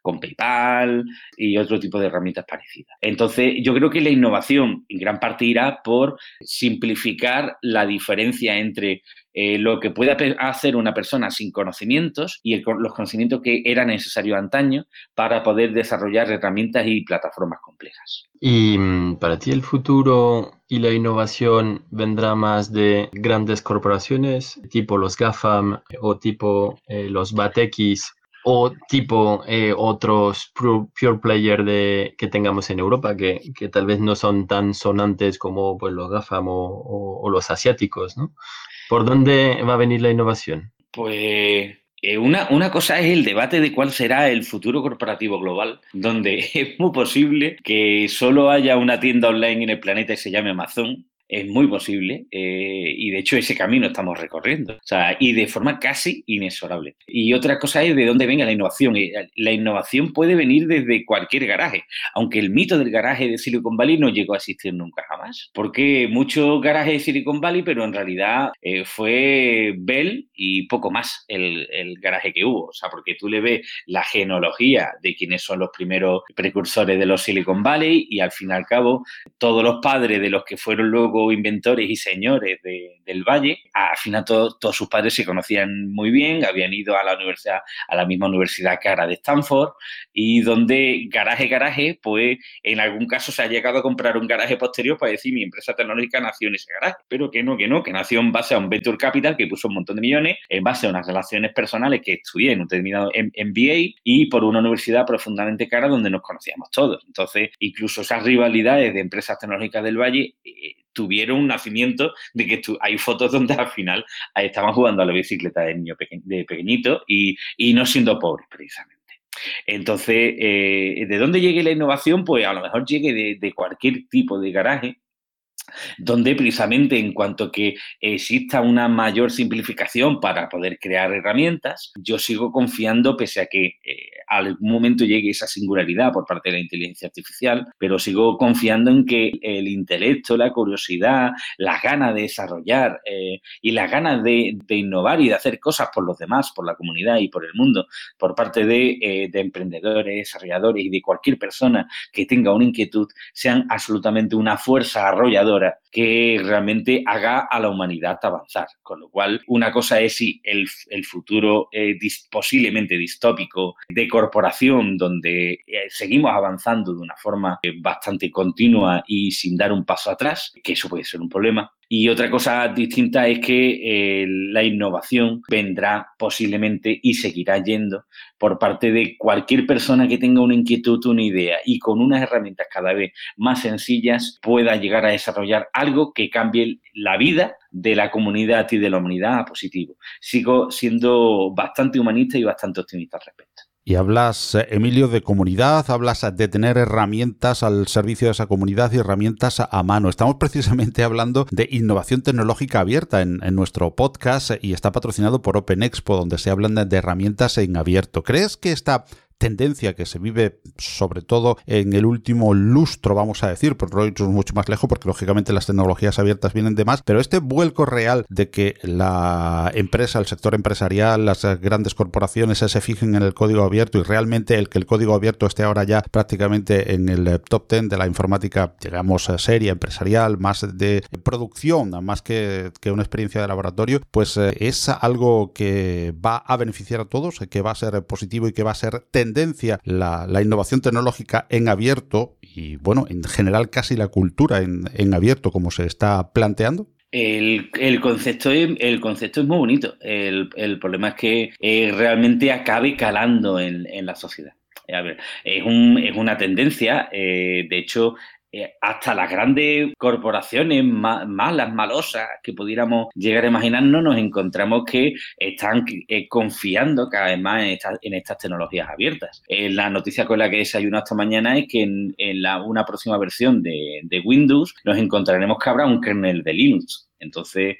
con PayPal y otro tipo de herramientas parecidas. Entonces, yo creo que la innovación en gran parte irá por simplificar la diferencia entre eh, lo que puede hacer una persona sin conocimientos y los conocimientos que eran necesarios antaño para poder desarrollar herramientas y plataformas complejas. ¿Y mm, para ti el futuro y la innovación vendrá más de grandes corporaciones tipo los GAFAM o tipo eh, los BATX o tipo eh, otros pure player de, que tengamos en Europa, que, tal vez no son tan sonantes como pues, los GAFAM o, los asiáticos, ¿no? ¿Por dónde va a venir la innovación? Pues eh, una, una, cosa es el debate de cuál será el futuro corporativo global, donde es muy posible que solo haya una tienda online en el planeta y se llame Amazon, es muy posible eh, y de hecho ese camino estamos recorriendo, o sea, y de forma casi inexorable. Y otra cosa es de dónde venga la innovación. La innovación puede venir desde cualquier garaje, aunque el mito del garaje de Silicon Valley no llegó a existir nunca jamás, porque muchos garajes de Silicon Valley, pero en realidad eh, fue Bell y poco más el, el, garaje que hubo, o sea, porque tú le ves la genealogía de quienes son los primeros precursores de los Silicon Valley y al fin y al cabo todos los padres de los que fueron luego inventores y señores del Valle. Al final todos sus padres se conocían muy bien, habían ido a la universidad, a la misma universidad cara de Stanford, y donde garaje, garaje, pues en algún caso se ha llegado a comprar un garaje posterior para decir mi empresa tecnológica nació en ese garaje, pero que no, que no, que nació en base a un venture capital que puso un montón de millones, en base a unas relaciones personales que estudié en un determinado MBA y por una universidad profundamente cara donde nos conocíamos todos. Entonces, incluso esas rivalidades de empresas tecnológicas del Valle eh, tuvieron un nacimiento de que hay fotos donde al final estaban jugando a la bicicleta de niño de pequeñito y, no siendo pobres precisamente. Entonces, eh, ¿de dónde llegue la innovación? Pues a lo mejor llegue de cualquier tipo de garaje donde precisamente en cuanto que exista una mayor simplificación para poder crear herramientas, yo sigo confiando, pese a que eh, algún momento llegue esa singularidad por parte de la inteligencia artificial, pero sigo confiando en que el intelecto, la curiosidad, las ganas de desarrollar eh, y las ganas de, innovar y de hacer cosas por los demás, por la comunidad y por el mundo, por parte de, eh, de emprendedores, desarrolladores y de cualquier persona que tenga una inquietud, sean absolutamente una fuerza arrolladora que realmente haga a la humanidad avanzar. Con lo cual, una cosa es si el, futuro posiblemente distópico de corporación donde eh, seguimos avanzando de una forma eh, bastante continua y sin dar un paso atrás, que eso puede ser un problema. Y otra cosa distinta es que eh, la innovación vendrá posiblemente y seguirá yendo por parte de cualquier persona que tenga una inquietud, una idea y con unas herramientas cada vez más sencillas pueda llegar a desarrollar algo que cambie la vida de la comunidad y de la humanidad a positivo. Sigo siendo bastante humanista y bastante optimista al respecto. Y hablas, eh, Emilio, de comunidad, hablas de tener herramientas al servicio de esa comunidad y herramientas a mano. Estamos precisamente hablando de innovación tecnológica abierta en, nuestro podcast y está patrocinado por Open Expo, donde se hablan de herramientas en abierto. ¿Crees que esta tendencia que se vive sobre todo en el último lustro, vamos a decir, por es mucho más lejos, porque lógicamente las tecnologías abiertas vienen de más, pero este vuelco real de que la empresa, el sector empresarial, las grandes corporaciones se fijen en el código abierto y realmente el que el código abierto esté ahora ya prácticamente en el top 10 de la informática, digamos, seria, empresarial, más de producción, más que, que una experiencia de laboratorio, pues eh, es algo que va a beneficiar a todos, que va a ser positivo y que va a ser tendencia la, innovación tecnológica en abierto y, bueno, en general casi la cultura en, abierto como se está planteando? El, concepto es, el concepto es muy bonito. El, problema es que eh, realmente acabe calando en, la sociedad. A ver, es, un, es una tendencia. Eh, de hecho, eh, hasta las grandes corporaciones malas, malosas que pudiéramos llegar a imaginarnos, nos encontramos que están eh, confiando cada vez más en, estas tecnologías abiertas. Eh, la noticia con la que he desayunado esta mañana es que en, la, una próxima versión de, de Windows nos encontraremos que habrá un kernel de Linux. Entonces,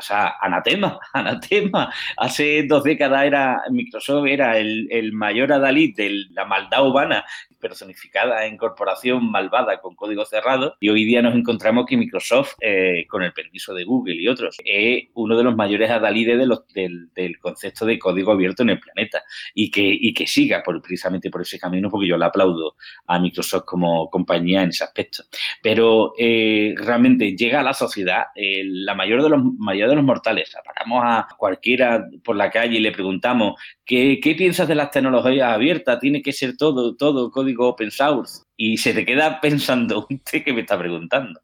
o sea, anatema, anatema. Hace dos décadas era Microsoft era el, mayor adalid de la maldad humana personificada en corporación malvada con código cerrado y hoy día nos encontramos que Microsoft, eh, con el permiso de Google y otros, es uno de los mayores adalides del, concepto de código abierto en el planeta y que, y que siga precisamente por ese camino porque yo le aplaudo a Microsoft como compañía en ese aspecto. Pero eh, realmente llega a la sociedad, eh, la mayor de los mayor de los mortales, apagamos a cualquiera por la calle y le preguntamos ¿qué, qué piensas de las tecnologías abiertas? Tiene que ser todo, todo código open source y se te queda pensando, ¿usted qué me está preguntando?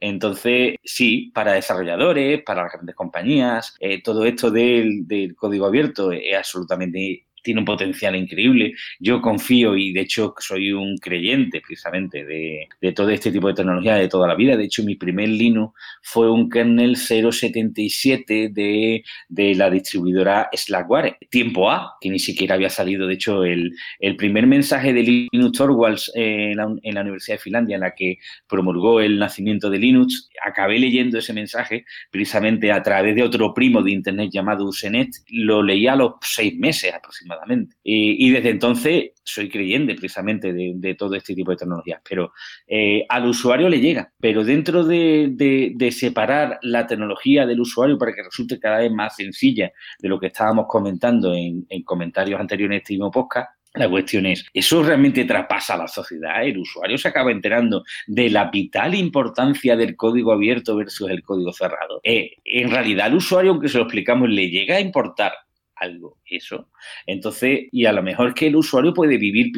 Entonces, sí, para desarrolladores, para las grandes compañías, eh, todo esto del, del, código abierto es absolutamente tiene un potencial increíble. Yo confío y de hecho soy un creyente precisamente de, todo este tipo de tecnología de toda la vida. De hecho, mi primer Linux fue un kernel 077 de, de la distribuidora Slackware, tiempo A, que ni siquiera había salido. De hecho, el, primer mensaje de Linux Torvalds en la, en la Universidad de Finlandia, en la que promulgó el nacimiento de Linux, acabé leyendo ese mensaje precisamente a través de otro primo de Internet llamado Usenet. Lo leí a los seis meses aproximadamente y, desde entonces soy creyente precisamente de, todo este tipo de tecnologías, pero eh, al usuario le llega. Pero dentro de, separar la tecnología del usuario para que resulte cada vez más sencilla de lo que estábamos comentando en, comentarios anteriores en este mismo podcast, la cuestión es, ¿eso realmente traspasa a la sociedad? ¿El usuario se acaba enterando de la vital importancia del código abierto versus el código cerrado? Eh, en realidad, al usuario, aunque se lo explicamos, le llega a importar algo eso. Entonces, y a lo mejor que el usuario puede vivir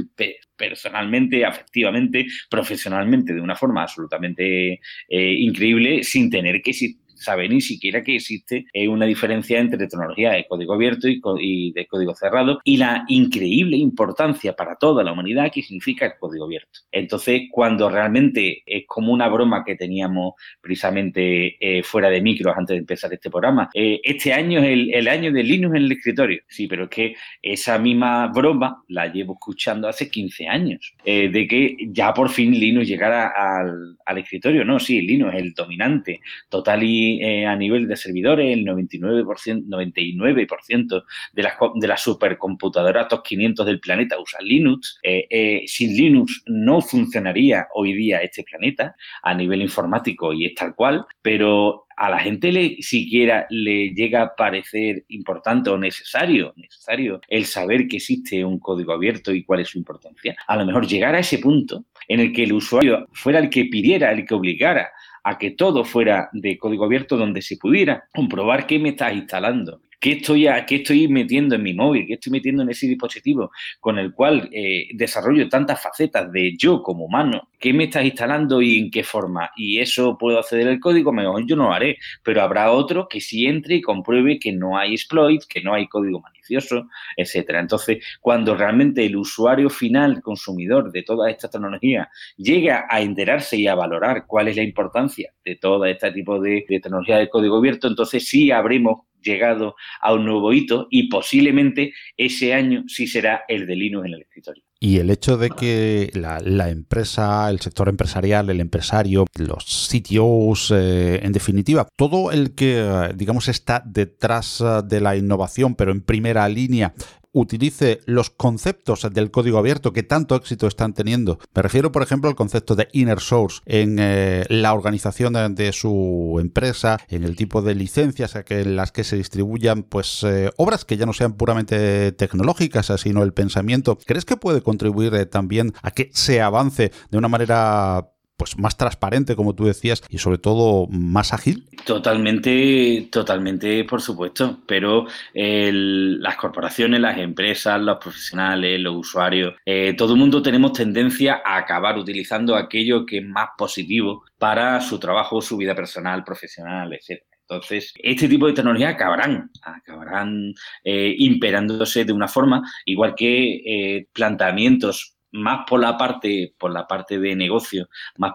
personalmente, afectivamente, profesionalmente de una forma absolutamente eh, increíble sin tener que sabe ni siquiera que existe eh, una diferencia entre tecnología de código abierto y, de código cerrado y la increíble importancia para toda la humanidad que significa el código abierto. Entonces, cuando realmente es como una broma que teníamos precisamente eh, fuera de micros antes de empezar este programa, eh, este año es el, año de Linux en el escritorio. Sí, pero es que esa misma broma la llevo escuchando hace 15 años, de que ya por fin Linux llegara al, al escritorio. No, sí, Linux es el dominante total y eh, a nivel de servidores, el 99%, 99% de las, de las supercomputadoras top 500 del planeta usan Linux. Eh, eh, sin Linux no funcionaría hoy día este planeta a nivel informático y es tal cual, pero a la gente le siquiera le llega a parecer importante o necesario, necesario el saber que existe un código abierto y cuál es su importancia. A lo mejor llegar a ese punto en el que el usuario fuera el que pidiera, el que obligara a que todo fuera de código abierto donde se pudiera comprobar qué me estás instalando, qué estoy, qué estoy metiendo en mi móvil, qué estoy metiendo en ese dispositivo con el cual eh, desarrollo tantas facetas de yo como humano, qué me estás instalando y en qué forma. Y eso puedo acceder al código, mejor yo no lo haré, pero habrá otro que sí entre y compruebe que no hay exploits, que no hay código malicioso, etcétera. Entonces, cuando realmente el usuario final, consumidor de toda esta tecnología, llega a enterarse y a valorar cuál es la importancia de todo este tipo de, de tecnología de código abierto, entonces sí habremos llegado a un nuevo hito y posiblemente ese año sí será el de Linux en el escritorio. Y el hecho de que la, empresa, el sector empresarial, el empresario, los CTOs, eh, en definitiva, todo el que, digamos, está detrás de la innovación, pero en primera línea, utilice los conceptos del código abierto que tanto éxito están teniendo. Me refiero, por ejemplo, al concepto de inner source en eh, la organización de, su empresa, en el tipo de licencias en las que se distribuyan pues eh, obras que ya no sean puramente tecnológicas, sino el pensamiento. ¿Crees que puede contribuir eh, también a que se avance de una manera pues más transparente, como tú decías, y sobre todo más ágil? Totalmente, totalmente, por supuesto. Pero las corporaciones, las empresas, los profesionales, los usuarios, eh, todo el mundo tenemos tendencia a acabar utilizando aquello que es más positivo para su trabajo, su vida personal, profesional, etc. Entonces, este tipo de tecnologías acabarán, acabarán eh, imperándose de una forma, igual que eh, planteamientos más por la parte, por la parte de negocio, más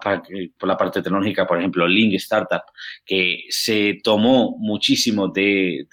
por la parte tecnológica, por ejemplo, Link Startup, que se tomó muchísimo de,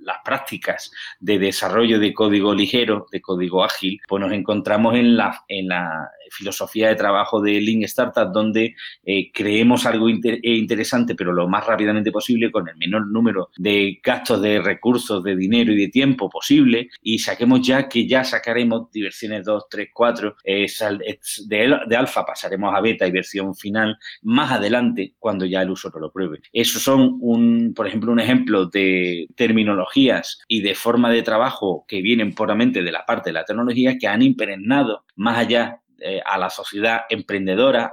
las prácticas de desarrollo de código ligero, de código ágil, pues nos encontramos en la, en la filosofía de trabajo de Link Startup, donde eh, creemos algo eh, interesante, pero lo más rápidamente posible, con el menor número de gastos de recursos, de dinero y de tiempo posible, y saquemos ya que ya sacaremos versiones 2, 3, 4, de, de alfa pasaremos a beta y versión final más adelante cuando ya el no lo pruebe. Esos son, un, por ejemplo, un ejemplo de terminologías y de forma de trabajo que vienen puramente de la parte de la tecnología que han impregnado más allá eh, a la sociedad emprendedora,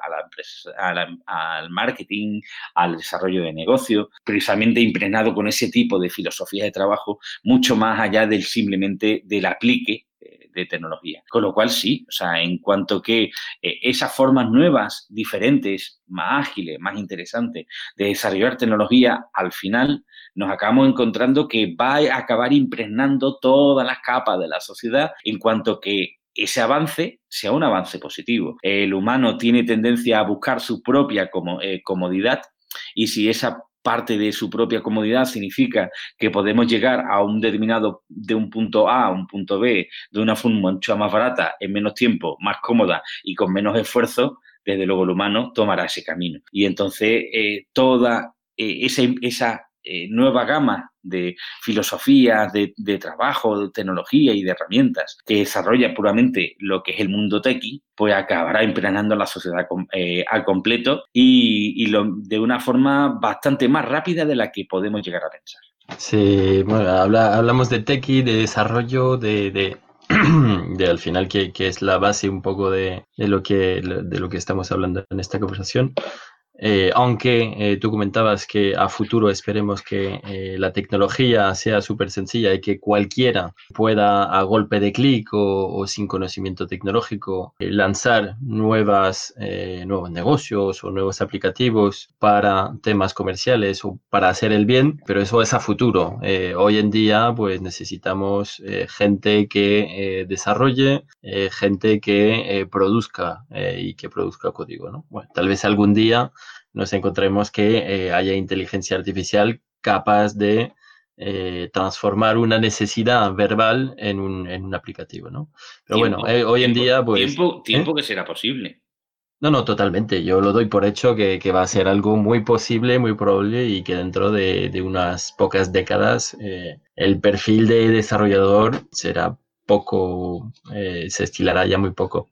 al marketing, al desarrollo de negocio, precisamente impregnado con ese tipo de filosofía de trabajo, mucho más allá del simplemente del aplique eh, de tecnología. Con lo cual, sí, o sea, en cuanto que eh, esas formas nuevas, diferentes, más ágiles, más interesantes de desarrollar tecnología, al final nos acabamos encontrando que va a acabar impregnando todas las capas de la sociedad en cuanto que ese avance sea un avance positivo. El humano tiene tendencia a buscar su propia eh, comodidad y si esa parte de su propia comodidad significa que podemos llegar a un determinado de un punto A a un punto B de una forma mucho más barata, en menos tiempo, más cómoda y con menos esfuerzo, desde luego el humano tomará ese camino. Y entonces eh, toda eh, esa, esa eh, nueva gama de filosofías, de, trabajo, de tecnología y de herramientas que desarrolla puramente lo que es el mundo tequi, pues acabará impregnando la sociedad eh, al completo y, de una forma bastante más rápida de la que podemos llegar a pensar. Sí, bueno, hablamos de tequi, de desarrollo, de, de al final que, es la base un poco de, lo que, de lo que estamos hablando en esta conversación. Eh, aunque eh, tú comentabas que a futuro esperemos que eh, la tecnología sea súper sencilla y que cualquiera pueda a golpe de clic o, sin conocimiento tecnológico lanzar nuevas, nuevos negocios o nuevos aplicativos para temas comerciales o para hacer el bien, pero eso es a futuro. hoy en día pues necesitamos gente que desarrolle, gente que produzca y que produzca código. ¿no? Bueno, tal vez algún día nos encontremos que eh, haya inteligencia artificial capaz de eh, transformar una necesidad verbal en un, en un aplicativo, ¿no? Pero bueno, eh, hoy en día, pues... Tiempo, tiempo que será posible. No, no, totalmente. Yo lo doy por hecho que, que, va a ser algo muy posible, muy probable y que dentro de, de unas pocas décadas el perfil de desarrollador será poco, se estilará ya muy poco.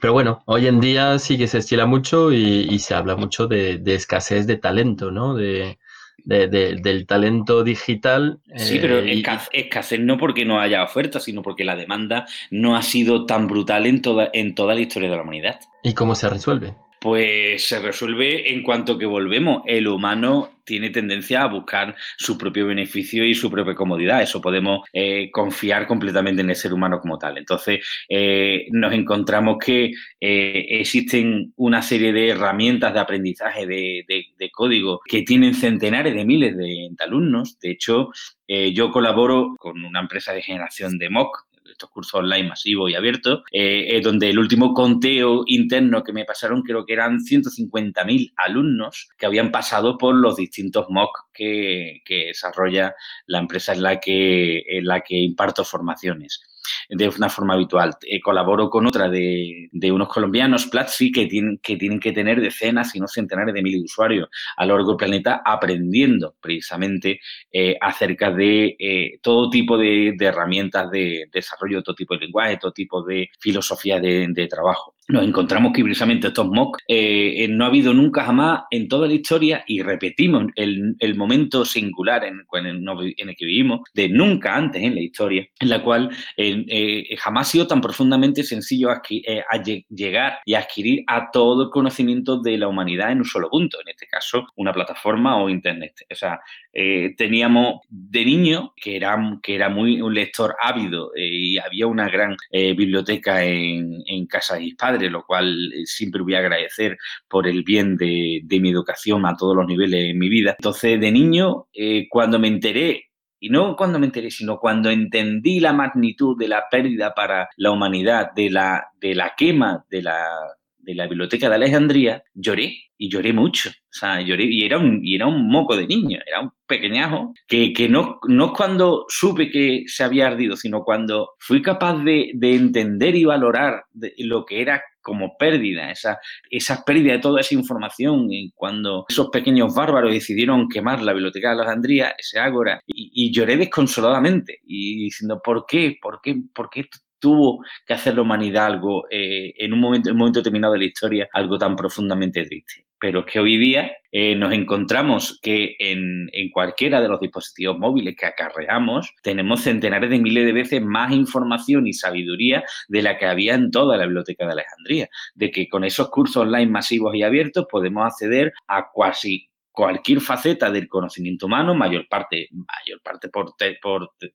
Pero bueno, hoy en día sí que se estila mucho y, se habla mucho de, escasez de talento, ¿no? De, del talento digital. Sí, pero eh, escasez no porque no haya oferta, sino porque la demanda no ha sido tan brutal en toda, en toda la historia de la humanidad. ¿Y cómo se resuelve? Pues se resuelve en cuanto que volvemos. El humano tiene tendencia a buscar su propio beneficio y su propia comodidad. Eso podemos eh, confiar completamente en el ser humano como tal. Entonces, eh, nos encontramos que eh, existen una serie de herramientas de aprendizaje de, código que tienen centenares de miles de, de alumnos. De hecho, yo colaboro con una empresa de generación de MOOC estos cursos online masivos y abiertos, eh, donde el último conteo interno que me pasaron creo que eran 150.000 alumnos que habían pasado por los distintos MOOC que, que desarrolla la empresa en la que, en la que imparto formaciones de una forma habitual. Eh, colaboro con otra de, unos colombianos, Platzi, que tienen, que tienen que tener decenas, si no centenares de miles de usuarios a lo largo del planeta aprendiendo precisamente eh, acerca de eh, todo tipo de, herramientas de, desarrollo, todo tipo de lenguaje, todo tipo de filosofía de, trabajo. Nos encontramos que precisamente estos MOOC no ha habido nunca jamás en toda la historia y repetimos el, momento singular en, en, el que vivimos de nunca antes en la historia, en la cual eh, jamás ha sido tan profundamente sencillo eh, llegar y adquirir a todo el conocimiento de la humanidad en un solo punto, en este caso una plataforma o internet. O sea, eh, teníamos de niño que era, que era muy un lector ávido y había una gran biblioteca en, casa de mis padres, lo cual siempre voy a agradecer por el bien de, de mi educación a todos los niveles en mi vida. Entonces, de niño, cuando me enteré y no cuando me enteré, sino cuando entendí la magnitud de la pérdida para la humanidad, de la, de la quema de la, de la biblioteca de Alejandría, lloré y lloré mucho. O sea, lloré y era un, y era un moco de niño, era un pequeñajo que, que no, no es cuando supe que se había ardido, sino cuando fui capaz de, de entender y valorar lo que era como pérdida, esa, esa pérdida de toda esa información, y cuando esos pequeños bárbaros decidieron quemar la biblioteca de Alejandría, ese ágora, y, lloré desconsoladamente, y diciendo, ¿por qué? ¿Por qué? ¿Por qué tuvo que hacer la humanidad algo eh, en, un momento, en un momento determinado de la historia, algo tan profundamente triste? pero es que hoy día eh, nos encontramos que en, en, cualquiera de los dispositivos móviles que acarreamos tenemos centenares de miles de veces más información y sabiduría de la que había en toda la biblioteca de Alejandría, de que con esos cursos online masivos y abiertos podemos acceder a casi cualquier faceta del conocimiento humano, mayor parte, mayor parte por,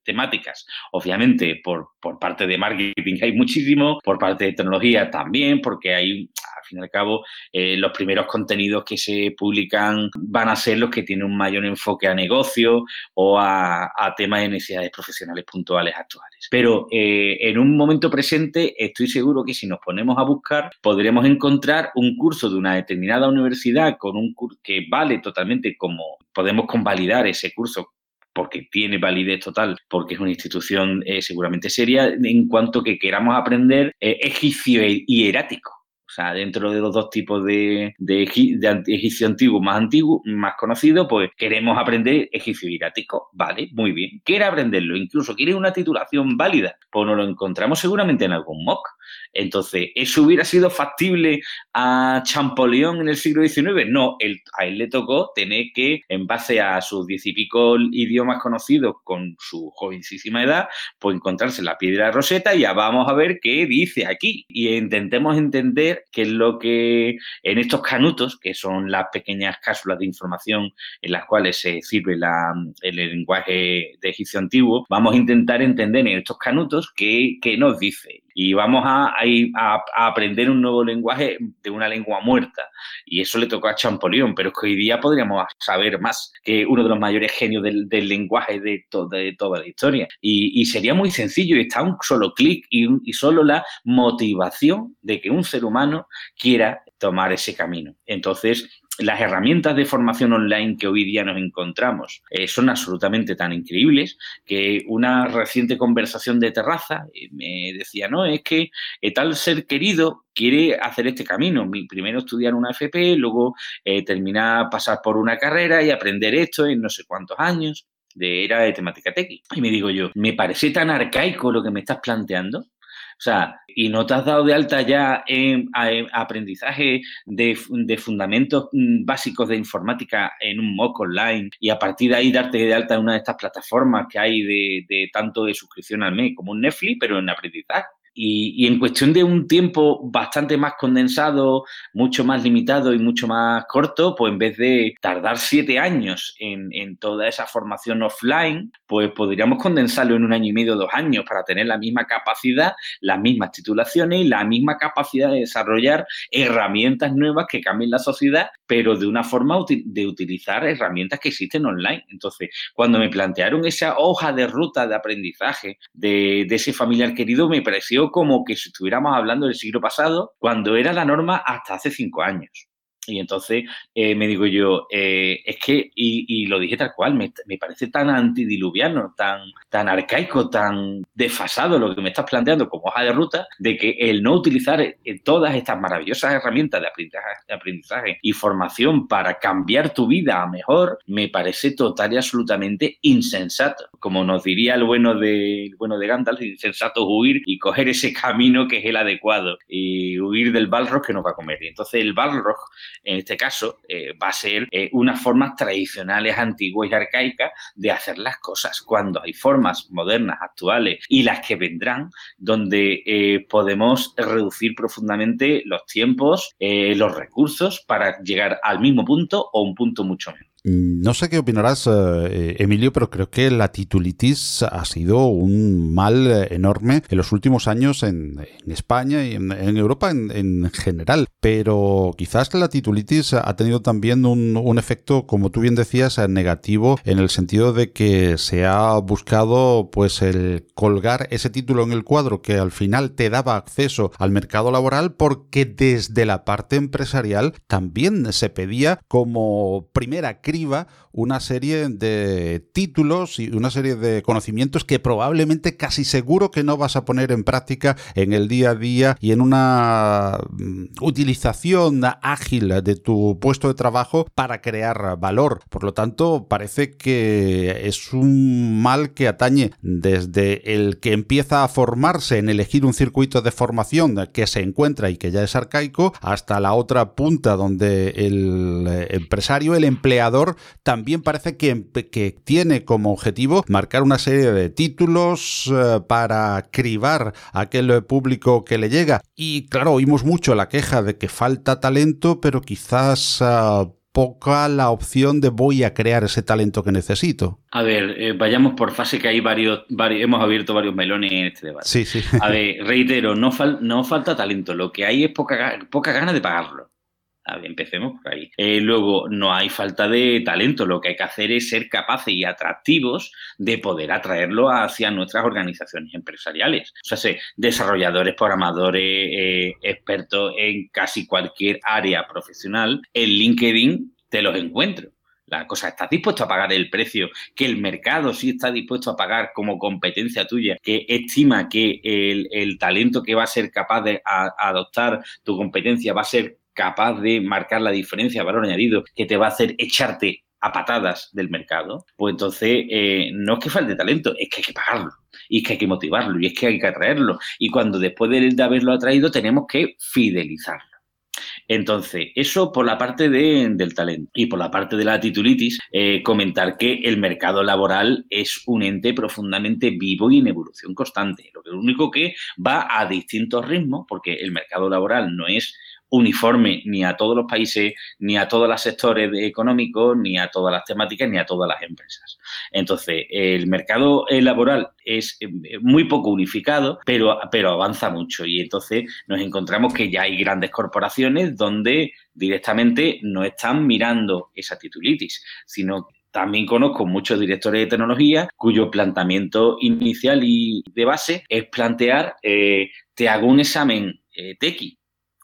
temáticas, obviamente por, por parte de marketing hay muchísimo, por parte de tecnología también, porque hay al fin y al cabo, eh, los primeros contenidos que se publican van a ser los que tienen un mayor enfoque a negocio o a, temas de necesidades profesionales puntuales actuales. Pero eh, en un momento presente estoy seguro que si nos ponemos a buscar podremos encontrar un curso de una determinada universidad con un que vale totalmente como podemos convalidar ese curso porque tiene validez total, porque es una institución eh, seguramente seria, en cuanto que queramos aprender egipcio y hierático. O sea, dentro de los dos tipos de, de, egipcio antiguo más antiguo, más conocido, pues queremos aprender egipcio irático. Vale, muy bien. ¿Quiere aprenderlo? Incluso quiere una titulación válida. Pues nos lo encontramos seguramente en algún MOOC. Entonces, ¿eso hubiera sido factible a Champollion en el siglo XIX? No, a él le tocó tener que, en base a sus diez y pico idiomas conocidos con su jovencísima edad, pues encontrarse la piedra de Rosetta y ya vamos a ver qué dice aquí. Y intentemos entender qué es lo que en estos canutos, que son las pequeñas cápsulas de información en las cuales se sirve el lenguaje de egipcio antiguo, vamos a intentar entender en estos canutos qué nos dice y vamos a, a, aprender un nuevo lenguaje de una lengua muerta. Y eso le tocó a Champollion, pero es que hoy día podríamos saber más que uno de los mayores genios del, lenguaje de, de, toda la historia. Y, sería muy sencillo y está un solo clic y, y solo la motivación de que un ser humano quiera tomar ese camino. Entonces, las herramientas de formación online que hoy día nos encontramos eh, son absolutamente tan increíbles que una reciente conversación de terraza eh, me decía, no, es que eh, tal ser querido quiere hacer este camino, primero estudiar una FP, luego terminar, pasar por una carrera y aprender esto en no sé cuántos años de era de temática tech. Y me digo yo, me parece tan arcaico lo que me estás planteando sea, y no te has dado de alta ya en, aprendizaje de, fundamentos mm, básicos de informática en un MOOC online y a partir de ahí darte de alta en una de estas plataformas que hay de, de tanto de suscripción al mes como un Netflix, pero en aprendizaje. Y, en cuestión de un tiempo bastante más condensado, mucho más limitado y mucho más corto, pues en vez de tardar siete años en, en, toda esa formación offline, pues podríamos condensarlo en un año y medio, dos años, para tener la misma capacidad, las mismas titulaciones y la misma capacidad de desarrollar herramientas nuevas que cambien la sociedad, pero de una forma de utilizar herramientas que existen online. Entonces, cuando me plantearon esa hoja de ruta de aprendizaje de, de ese familiar querido, me pareció como que si estuviéramos hablando del siglo pasado, cuando era la norma hasta hace cinco años. Y entonces eh, me digo yo, eh, es que, y, lo dije tal cual, me, parece tan antidiluviano, tan, tan arcaico, tan desfasado lo que me estás planteando como hoja de ruta, de que el no utilizar eh, todas estas maravillosas herramientas de aprendizaje, aprendizaje y formación para cambiar tu vida a mejor, me parece total y absolutamente insensato. Como nos diría el bueno de, el bueno de Gandalf, insensato huir y coger ese camino que es el adecuado y huir del Balrog que nos va a comer. Y entonces el Balrog en este caso, eh, va a ser eh, unas formas tradicionales, antiguas y arcaicas de hacer las cosas, cuando hay formas modernas, actuales y las que vendrán, donde eh, podemos reducir profundamente los tiempos, los recursos para llegar al mismo punto o un punto mucho menos. No sé qué opinarás, eh, Emilio, pero creo que la titulitis ha sido un mal eh, enorme en los últimos años en, España y en, Europa en, general. Pero quizás la titulitis ha tenido también un, efecto, como tú bien decías, negativo en el sentido de que se ha buscado pues el colgar ese título en el cuadro que al final te daba acceso al mercado laboral porque desde la parte empresarial también se pedía como primera una serie de títulos y una serie de conocimientos que probablemente casi seguro que no vas a poner en práctica en el día a día y en una mm, utilización ágil de tu puesto de trabajo para crear valor. Por lo tanto, parece que es un mal que atañe desde el que empieza a formarse en elegir un circuito de formación que se encuentra y que ya es arcaico, hasta la otra punta donde el empresario, el empleador, también parece que, que tiene como objetivo marcar una serie de títulos eh, para cribar a aquel público que le llega. Y claro, oímos mucho la queja de que falta talento, pero quizás... Ah, poca la opción de voy a crear ese talento que necesito. A ver, eh, vayamos por fase que hay varios, hemos abierto varios melones en este debate. Sí, sí. A ver, reitero, no, no falta talento, lo que hay es poca, poca gana de pagarlo. A ver, empecemos por ahí. Eh, luego, no hay falta de talento. Lo que hay que hacer es ser capaces y atractivos de poder atraerlo hacia nuestras organizaciones empresariales. O sea, desarrolladores, programadores, eh, expertos en casi cualquier área profesional. En LinkedIn te los encuentro. La cosa, ¿estás dispuesto a pagar el precio que el mercado sí está dispuesto a pagar como competencia tuya, que estima que el, talento que va a ser capaz de adoptar tu competencia va a ser capaz de marcar la diferencia valor añadido que te va a hacer echarte a patadas del mercado, pues entonces eh, no es que falte talento, es que hay que pagarlo y es que hay que motivarlo y es que hay que atraerlo. Y cuando después de, haberlo atraído tenemos que fidelizarlo. Entonces, eso por la parte del talento. Y por la parte de la titulitis, eh, comentar que el mercado laboral es un ente profundamente vivo y en evolución constante. Lo único que va a distintos ritmos, porque el mercado laboral no es uniforme ni a todos los países, ni a todos los sectores económicos, ni a todas las temáticas, ni a todas las empresas. Entonces, el mercado laboral es eh, muy poco unificado, pero, pero avanza mucho y entonces nos encontramos que ya hay grandes corporaciones donde directamente no están mirando esa titulitis, sino también conozco muchos directores de tecnología cuyo planteamiento inicial y de base es plantear, eh, te hago un examen eh,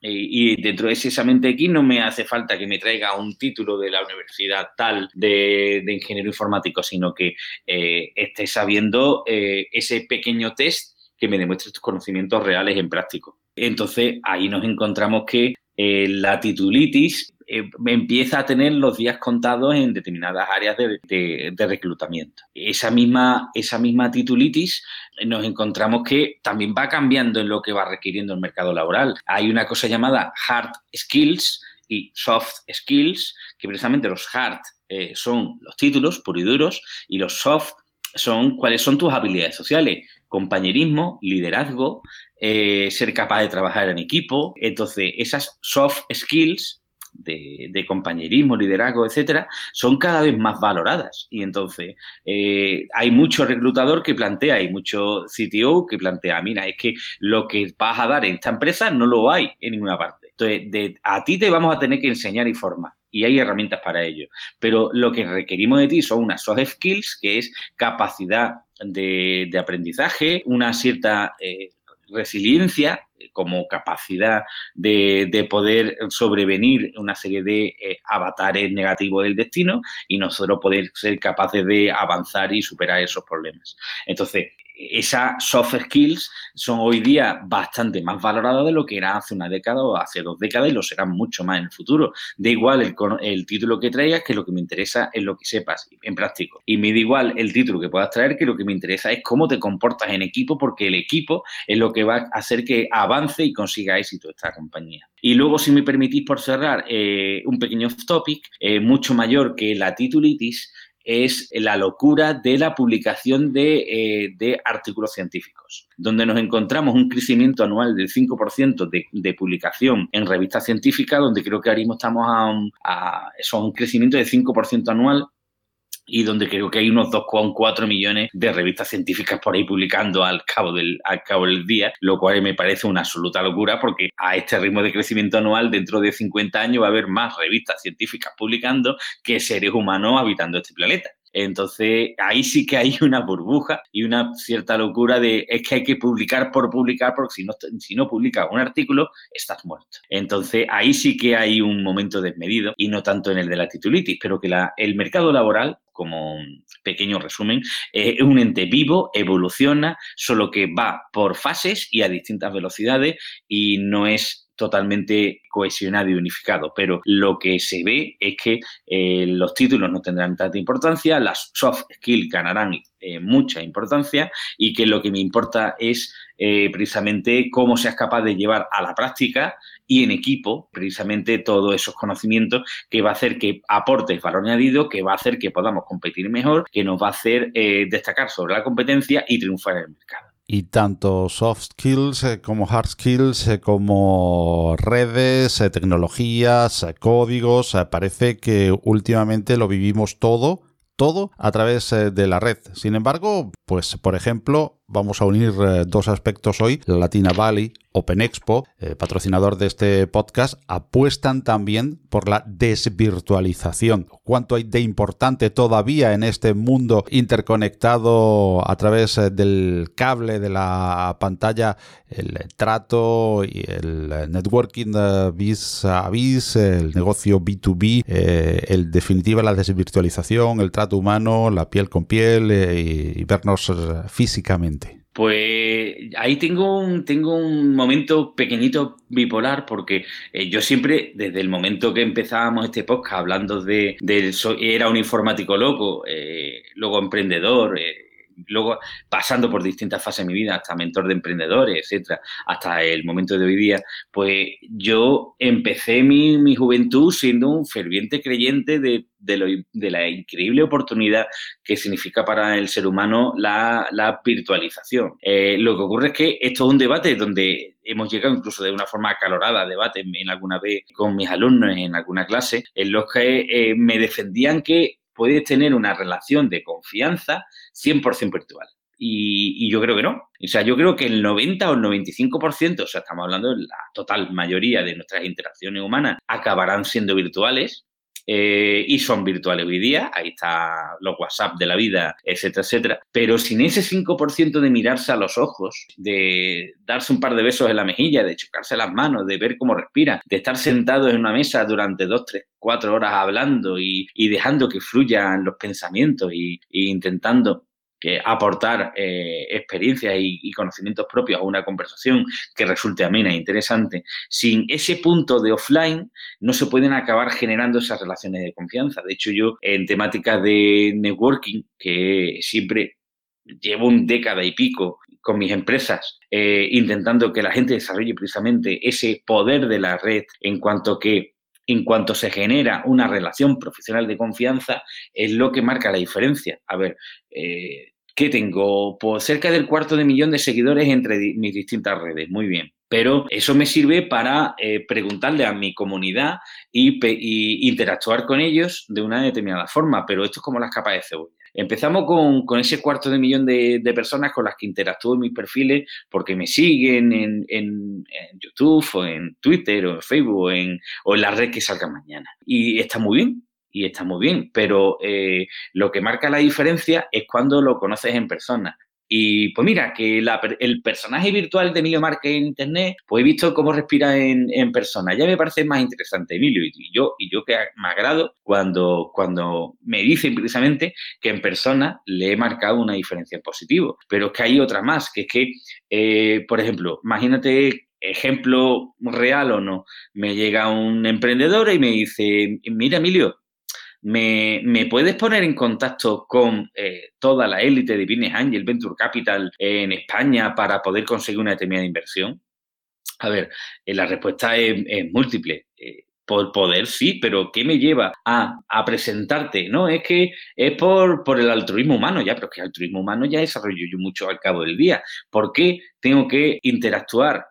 y dentro de ese examen aquí no me hace falta que me traiga un título de la universidad tal de, ingeniero informático, sino que eh, esté sabiendo eh, ese pequeño test que me demuestre tus conocimientos reales en práctico. Entonces ahí nos encontramos que eh, la titulitis eh, empieza a tener los días contados en determinadas áreas de, reclutamiento. Esa misma, esa misma titulitis eh, nos encontramos que también va cambiando en lo que va requiriendo el mercado laboral. Hay una cosa llamada hard skills y soft skills, que precisamente los hard eh, son los títulos puros y duros y los soft son cuáles son tus habilidades sociales, compañerismo, liderazgo, ser capaz de trabajar en equipo. Entonces, esas soft skills de, compañerismo, liderazgo, etcétera, son cada vez más valoradas. Y entonces eh, hay mucho reclutador que plantea, hay mucho CTO que plantea, mira, es que lo que vas a dar en esta empresa no lo hay en ninguna parte. Entonces, a ti te vamos a tener que enseñar y formar y hay herramientas para ello. Pero lo que requerimos de ti son unas soft skills, que es capacidad de, aprendizaje, una cierta eh, resiliencia como capacidad de, poder sobrevenir una serie de eh, avatares negativos del destino y nosotros poder ser capaces de avanzar y superar esos problemas. Entonces, esas soft skills son hoy día bastante más valoradas de lo que eran hace una década o hace dos décadas y lo serán mucho más en el futuro. Da igual el, el, título que traigas, que lo que me interesa es lo que sepas en práctico. Y me da igual el título que puedas traer, que lo que me interesa es cómo te comportas en equipo, porque el equipo es lo que va a hacer que avance y consiga éxito esta compañía. Y luego, si me permitís por cerrar, eh, un pequeño off topic, eh, mucho mayor que la titulitis, es la locura de la publicación de, de artículos científicos, donde nos encontramos un crecimiento anual del 5% de, de, publicación en revistas científicas, donde creo que ahora mismo estamos a un, a, un crecimiento de 5% anual y donde creo que hay unos 2,4 millones de revistas científicas por ahí publicando al cabo, del, al cabo del día, lo cual me parece una absoluta locura porque a este ritmo de crecimiento anual, dentro de 50 años va a haber más revistas científicas publicando que seres humanos habitando este planeta. Entonces, ahí sí que hay una burbuja y una cierta locura de es que hay que publicar por publicar, porque si no, si no publicas un artículo, estás muerto. Entonces, ahí sí que hay un momento desmedido y no tanto en el de la titulitis, pero que el mercado laboral como pequeño resumen, es un ente vivo, evoluciona, solo que va por fases y a distintas velocidades y no es totalmente cohesionado y unificado, pero lo que se ve es que eh, los títulos no tendrán tanta importancia, las soft skills ganarán eh, mucha importancia y que lo que me importa es eh, precisamente cómo seas capaz de llevar a la práctica y en equipo precisamente todos esos conocimientos que va a hacer que aportes valor añadido, que va a hacer que podamos competir mejor, que nos va a hacer destacar sobre la competencia y triunfar en el mercado y tanto soft skills eh, como hard skills, eh, como redes, eh, tecnologías, códigos, parece que últimamente lo vivimos todo, todo a través de la red. Sin embargo, pues por ejemplo, vamos a unir dos aspectos hoy, la Latina Valley Open Expo, eh, patrocinador de este podcast, apuestan también por la desvirtualización. ¿Cuánto hay de importante todavía en este mundo interconectado a través eh, del cable de la pantalla, el trato y el networking vis a vis, el negocio B2B, eh, el definitiva la desvirtualización, el trato humano, la piel con piel y vernos físicamente? Pues ahí tengo un, tengo un momento pequeñito bipolar porque eh, yo siempre, desde el momento que empezábamos este podcast hablando de, de era un informático loco, eh, luego emprendedor, eh, luego pasando por distintas fases de mi vida, hasta mentor de emprendedores, etcétera, hasta el momento de hoy día, pues yo empecé mi, mi juventud siendo un ferviente creyente de, de, la increíble oportunidad que significa para el ser humano la, la virtualización. Eh, lo que ocurre es que esto es un debate donde hemos llegado incluso de una forma acalorada a debate en alguna vez con mis alumnos en alguna clase, en los que eh, me defendían que puedes tener una relación de confianza 100% virtual. Y, yo creo que no. O sea, yo creo que el 90 o el 95%, o sea, estamos hablando de la total mayoría de nuestras interacciones humanas, acabarán siendo virtuales eh, y son virtuales hoy día, ahí está los WhatsApp de la vida, etcétera, etcétera, pero sin ese 5% de mirarse a los ojos, de darse un par de besos en la mejilla, de chocarse las manos, de ver cómo respira, de estar sentados en una mesa durante dos, tres, cuatro horas hablando y, dejando que fluyan los pensamientos y, intentando que aportar eh, experiencias y, conocimientos propios a una conversación que resulte amena e interesante, sin ese punto de offline no se pueden acabar generando esas relaciones de confianza. De hecho, yo en temáticas de networking, que siempre llevo un década y pico con mis empresas, eh, intentando que la gente desarrolle precisamente ese poder de la red en cuanto que en cuanto se genera una relación profesional de confianza, es lo que marca la diferencia. A ver, eh, ¿qué tengo? Pues cerca del cuarto de millón de seguidores entre mis distintas redes. Muy bien. Pero eso me sirve para eh, preguntarle a mi comunidad y, interactuar con ellos de una determinada forma. Pero esto es como las capas de cebolla. Empezamos con, ese cuarto de millón de, personas con las que interactúo en mis perfiles porque me siguen en, YouTube o en Twitter o en Facebook o en, o en la red que salga mañana. Y está muy bien, y está muy bien, pero eh, lo que marca la diferencia es cuando lo conoces en persona. Y pues mira, que el personaje virtual de Emilio Márquez en Internet, pues he visto cómo respira en, persona. Ya me parece más interesante, Emilio. Y yo, y yo que me agrado cuando, cuando me dicen precisamente que en persona le he marcado una diferencia en positivo. Pero es que hay otra más, que es que, eh, por ejemplo, imagínate ejemplo real o no, me llega un emprendedor y me dice, mira Emilio, ¿Me, puedes poner en contacto con eh, toda la élite de Business Angel Venture Capital en España para poder conseguir una determinada inversión? A ver, eh, la respuesta es, múltiple. Eh, por poder sí, pero ¿qué me lleva a, presentarte? No, es que es por, por el altruismo humano, ya, pero es que el altruismo humano ya desarrollo yo mucho al cabo del día. ¿Por qué tengo que interactuar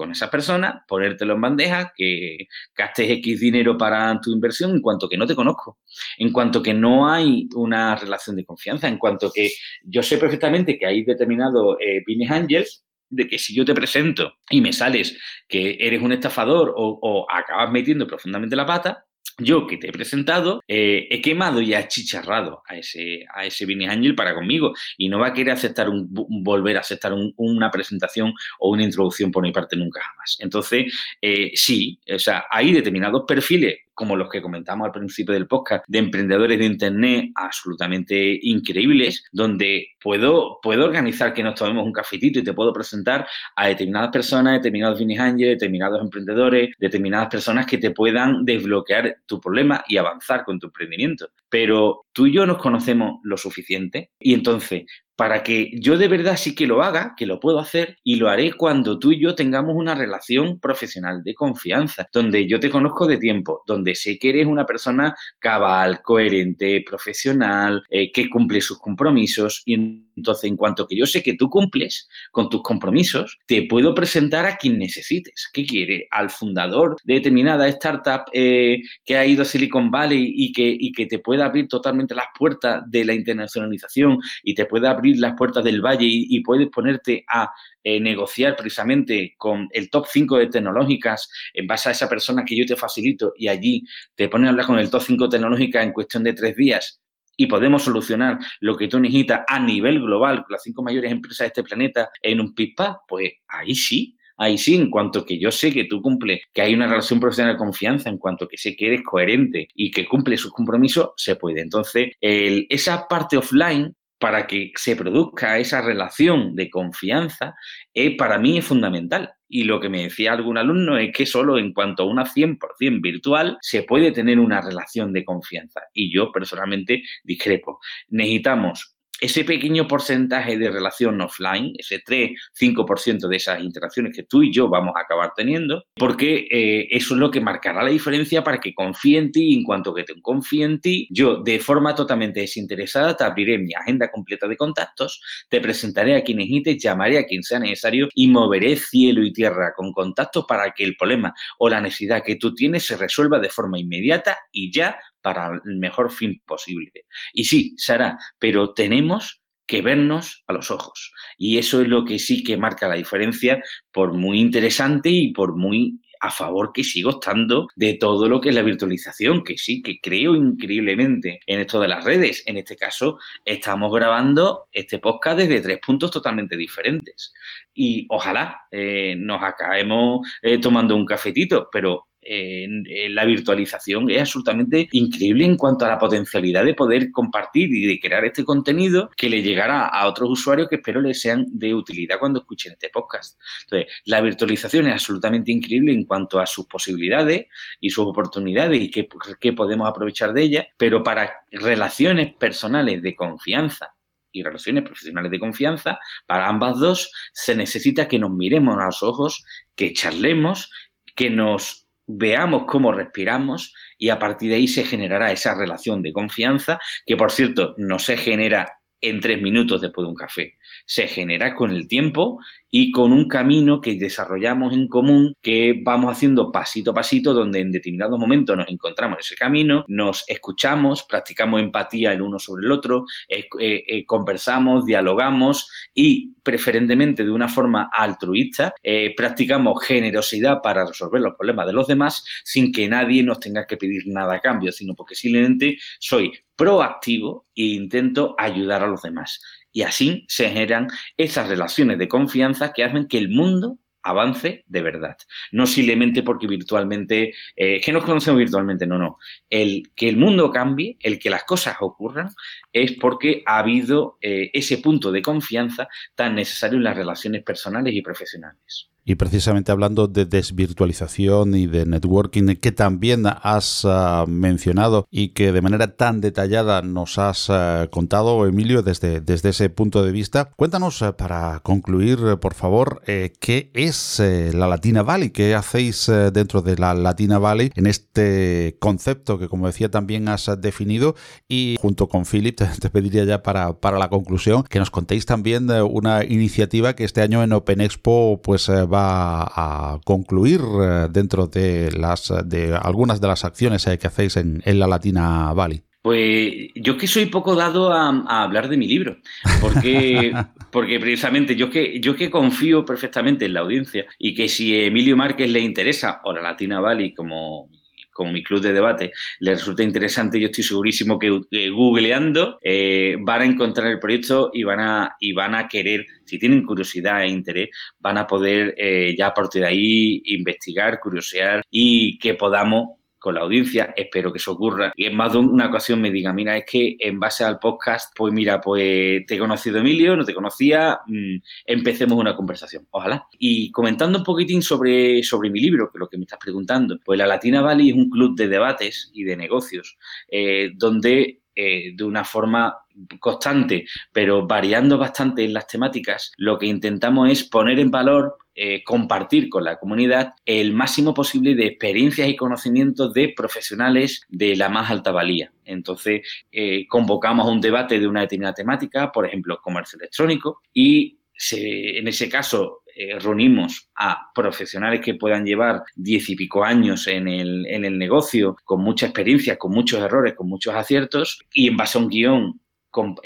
con esa persona, ponértelo en bandeja, que gastes X dinero para tu inversión en cuanto que no te conozco, en cuanto que no hay una relación de confianza, en cuanto que yo sé perfectamente que hay determinados eh, angels de que si yo te presento y me sales que eres un estafador o, acabas metiendo profundamente la pata, yo que te he presentado, eh, he quemado y achicharrado a ese, a ese Angel para conmigo y no va a querer aceptar un, volver a aceptar una presentación o una introducción por mi parte nunca jamás. Entonces, eh, sí, o sea, hay determinados perfiles como los que comentamos al principio del podcast, de emprendedores de Internet absolutamente increíbles, donde puedo, puedo organizar que nos tomemos un cafetito y te puedo presentar a determinadas personas, determinados business angels, determinados emprendedores, determinadas personas que te puedan desbloquear tu problema y avanzar con tu emprendimiento. Pero tú y yo nos conocemos lo suficiente. Y entonces para que yo de verdad sí que lo haga, que lo puedo hacer y lo haré cuando tú y yo tengamos una relación profesional de confianza, donde yo te conozco de tiempo, donde sé que eres una persona cabal, coherente, profesional, eh, que cumple sus compromisos y entonces en cuanto que yo sé que tú cumples con tus compromisos, te puedo presentar a quien necesites. ¿Qué quiere? Al fundador de determinada startup eh, que ha ido a Silicon Valley y que, y que te pueda abrir totalmente las puertas de la internacionalización y te pueda abrir las puertas del valle y, puedes ponerte a eh, negociar precisamente con el top 5 de tecnológicas en base a esa persona que yo te facilito y allí te pones a hablar con el top 5 tecnológicas en cuestión de tres días y podemos solucionar lo que tú necesitas a nivel global las cinco mayores empresas de este planeta en un pipa, pues ahí sí, ahí sí, en cuanto que yo sé que tú cumples, que hay una relación profesional de confianza, en cuanto que sé que eres coherente y que cumple sus compromisos, se puede. Entonces, esa parte offline para que se produzca esa relación de confianza, eh, para mí es fundamental. Y lo que me decía algún alumno es que solo en cuanto a una 100% virtual se puede tener una relación de confianza. Y yo personalmente discrepo. Necesitamos ese pequeño porcentaje de relación offline, ese 3-5% de esas interacciones que tú y yo vamos a acabar teniendo, porque eh, eso es lo que marcará la diferencia para que confíe en ti y en cuanto que te confíe en ti, yo de forma totalmente desinteresada te abriré mi agenda completa de contactos, te presentaré a quien necesites, llamaré a quien sea necesario y moveré cielo y tierra con contactos para que el problema o la necesidad que tú tienes se resuelva de forma inmediata y ya para el mejor fin posible. Y sí, Sara, pero tenemos que vernos a los ojos. Y eso es lo que sí que marca la diferencia, por muy interesante y por muy a favor que sigo estando de todo lo que es la virtualización, que sí, que creo increíblemente en esto de las redes. En este caso, estamos grabando este podcast desde tres puntos totalmente diferentes. Y ojalá eh, nos acabemos eh, tomando un cafetito, pero la virtualización es absolutamente increíble en cuanto a la potencialidad de poder compartir y de crear este contenido que le llegará a otros usuarios que espero les sean de utilidad cuando escuchen este podcast. Entonces, la virtualización es absolutamente increíble en cuanto a sus posibilidades y sus oportunidades y qué, qué podemos aprovechar de ellas, pero para relaciones personales de confianza y relaciones profesionales de confianza, para ambas dos se necesita que nos miremos a los ojos, que charlemos, que nos veamos cómo respiramos y a partir de ahí se generará esa relación de confianza que, por cierto, no se genera en tres minutos después de un café. Se genera con el tiempo y con un camino que desarrollamos en común, que vamos haciendo pasito a pasito, donde en determinados momentos nos encontramos en ese camino, nos escuchamos, practicamos empatía el uno sobre el otro, eh, eh, conversamos, dialogamos y preferentemente de una forma altruista, eh, practicamos generosidad para resolver los problemas de los demás sin que nadie nos tenga que pedir nada a cambio, sino porque simplemente soy proactivo e intento ayudar a los demás. Y así se generan esas relaciones de confianza que hacen que el mundo avance de verdad. No simplemente porque virtualmente, eh, que nos conocemos virtualmente, no, no. El que el mundo cambie, el que las cosas ocurran, es porque ha habido eh, ese punto de confianza tan necesario en las relaciones personales y profesionales. Y precisamente hablando de desvirtualización y de networking que también has uh, mencionado y que de manera tan detallada nos has uh, contado, Emilio, desde, desde ese punto de vista, cuéntanos uh, para concluir, por favor, eh, qué es eh, la Latina Valley, qué hacéis eh, dentro de la Latina Valley en este concepto que, como decía, también has definido y junto con Philip te, pediría ya para, para, la conclusión que nos contéis también una iniciativa que este año en Open Expo pues a concluir eh, dentro de las de algunas de las acciones eh, que hacéis en, en la Latina Valley? Pues yo que soy poco dado a, a, hablar de mi libro, porque, porque precisamente yo que, yo que confío perfectamente en la audiencia y que si Emilio Márquez le interesa, o la Latina Valley como como mi club de debate, les resulta interesante, yo estoy segurísimo que, que googleando eh, van a encontrar el proyecto y van a, y van a querer, si tienen curiosidad e interés, van a poder eh, ya a partir de ahí investigar, curiosear y que podamos con la audiencia, espero que eso ocurra. Y en más de una ocasión me diga, mira, es que en base al podcast, pues mira, pues te he conocido Emilio, no te conocía, mmm, empecemos una conversación, ojalá. Y comentando un poquitín sobre, sobre mi libro, que es lo que me estás preguntando, pues la Latina Valley es un club de debates y de negocios, eh, donde eh, de una forma constante, pero variando bastante en las temáticas, lo que intentamos es poner en valor eh, compartir con la comunidad el máximo posible de experiencias y conocimientos de profesionales de la más alta valía. Entonces, eh, convocamos un debate de una determinada temática, por ejemplo, comercio electrónico, y en ese caso eh, reunimos a profesionales que puedan llevar diez y pico años en el, en el negocio, con mucha experiencia, con muchos errores, con muchos aciertos, y en base a un guion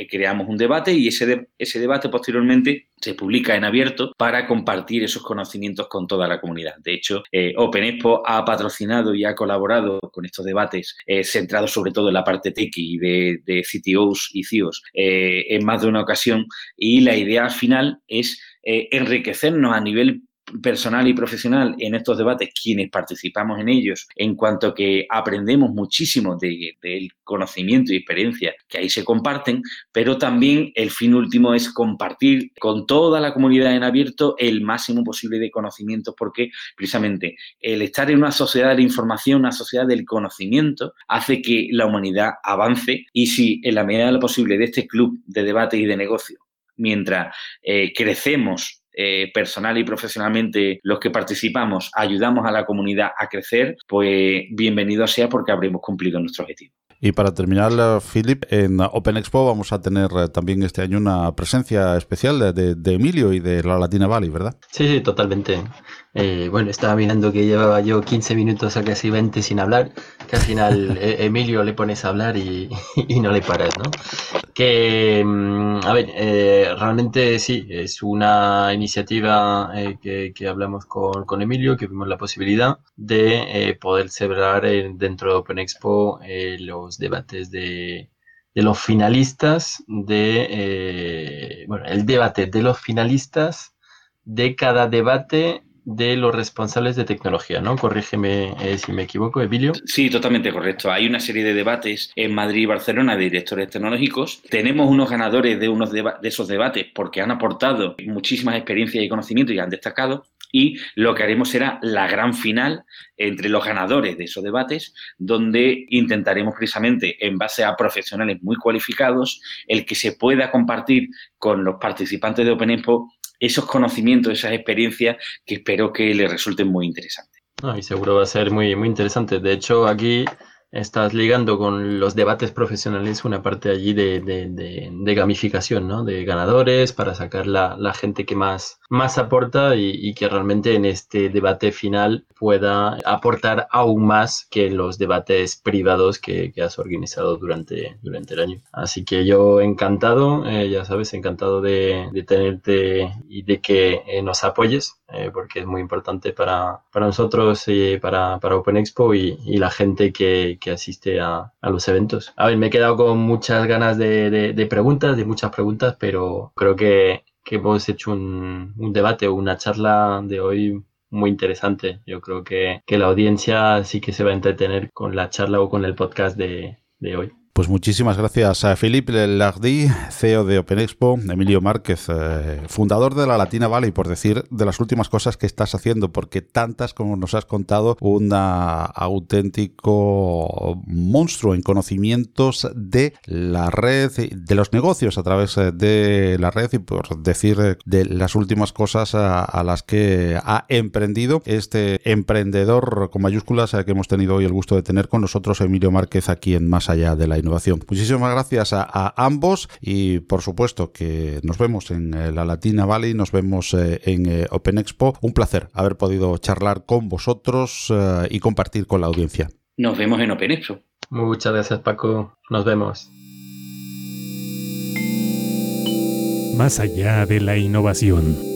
creamos un debate y ese, ese debate posteriormente se publica en abierto para compartir esos conocimientos con toda la comunidad. De hecho, eh, Open Expo ha patrocinado y ha colaborado con estos debates eh, centrados sobre todo en la parte tequi de, de CTOs y CIOs eh, en más de una ocasión y la idea final es eh, enriquecernos a nivel personal y profesional en estos debates, quienes participamos en ellos, en cuanto que aprendemos muchísimo del de conocimiento y experiencia que ahí se comparten, pero también el fin último es compartir con toda la comunidad en abierto el máximo posible de conocimientos, porque precisamente el estar en una sociedad de la información, una sociedad del conocimiento, hace que la humanidad avance y si en la medida de lo posible de este club de debate y de negocio, mientras eh, crecemos eh, personal y profesionalmente los que participamos ayudamos a la comunidad a crecer, pues bienvenido sea porque habremos cumplido nuestro objetivo. Y para terminar, Philip, en Open Expo vamos a tener eh, también este año una presencia especial de, de Emilio y de la Latina Valley, ¿verdad? Sí, sí, totalmente. Eh, bueno, estaba mirando que llevaba yo 15 minutos a casi 20 sin hablar, que al final eh, Emilio le pones a hablar y, y, no le paras, ¿no? Que, mm, a ver, eh, realmente sí, es una iniciativa eh, que, que, hablamos con, con, Emilio, que vimos la posibilidad de eh, poder celebrar dentro de Open Expo los debates de, de los finalistas de, bueno, el debate de los finalistas de cada debate de los responsables de tecnología, ¿no? Corrígeme eh, si me equivoco, Emilio. Sí, totalmente correcto. Hay una serie de debates en Madrid y Barcelona de directores tecnológicos. Tenemos unos ganadores de unos de, esos debates porque han aportado muchísimas experiencias y conocimientos y han destacado y lo que haremos será la gran final entre los ganadores de esos debates, donde intentaremos precisamente, en base a profesionales muy cualificados, el que se pueda compartir con los participantes de Open Expo esos conocimientos, esas experiencias que espero que les resulten muy interesantes. No, y seguro va a ser muy, muy interesante. De hecho, aquí estás ligando con los debates profesionales una parte allí de, de, de, gamificación, ¿no? De ganadores para sacar la, la gente que más, más aporta y, y, que realmente en este debate final pueda aportar aún más que los debates privados que, que has organizado durante, durante el año. Así que yo encantado, eh, ya sabes, encantado de, tenerte y de que eh, nos apoyes, eh, porque es muy importante para, para nosotros y para, para Open Expo y, y la gente que que asiste a, a, los eventos. A ver, me he quedado con muchas ganas de, de, de preguntas, de muchas preguntas, pero creo que, que hemos hecho un, un, debate o una charla de hoy muy interesante. Yo creo que, que, la audiencia sí que se va a entretener con la charla o con el podcast de, de hoy. Pues muchísimas gracias a Philippe Lardy, CEO de Open Expo, Emilio Márquez, eh, fundador de la Latina Valley, por decir de las últimas cosas que estás haciendo, porque tantas como nos has contado, un auténtico monstruo en conocimientos de la red, de los negocios a través de la red y por decir de las últimas cosas a, las que ha emprendido este emprendedor con mayúsculas que hemos tenido hoy el gusto de tener con nosotros, Emilio Márquez, aquí en Más Allá de la innovación. Muchísimas gracias a, ambos y por supuesto que nos vemos en eh, la Latina Valley, nos vemos eh, en eh, Open Expo. Un placer haber podido charlar con vosotros y compartir con la audiencia. Nos vemos en Open Expo. Muchas gracias Paco, nos vemos. Más allá de la innovación.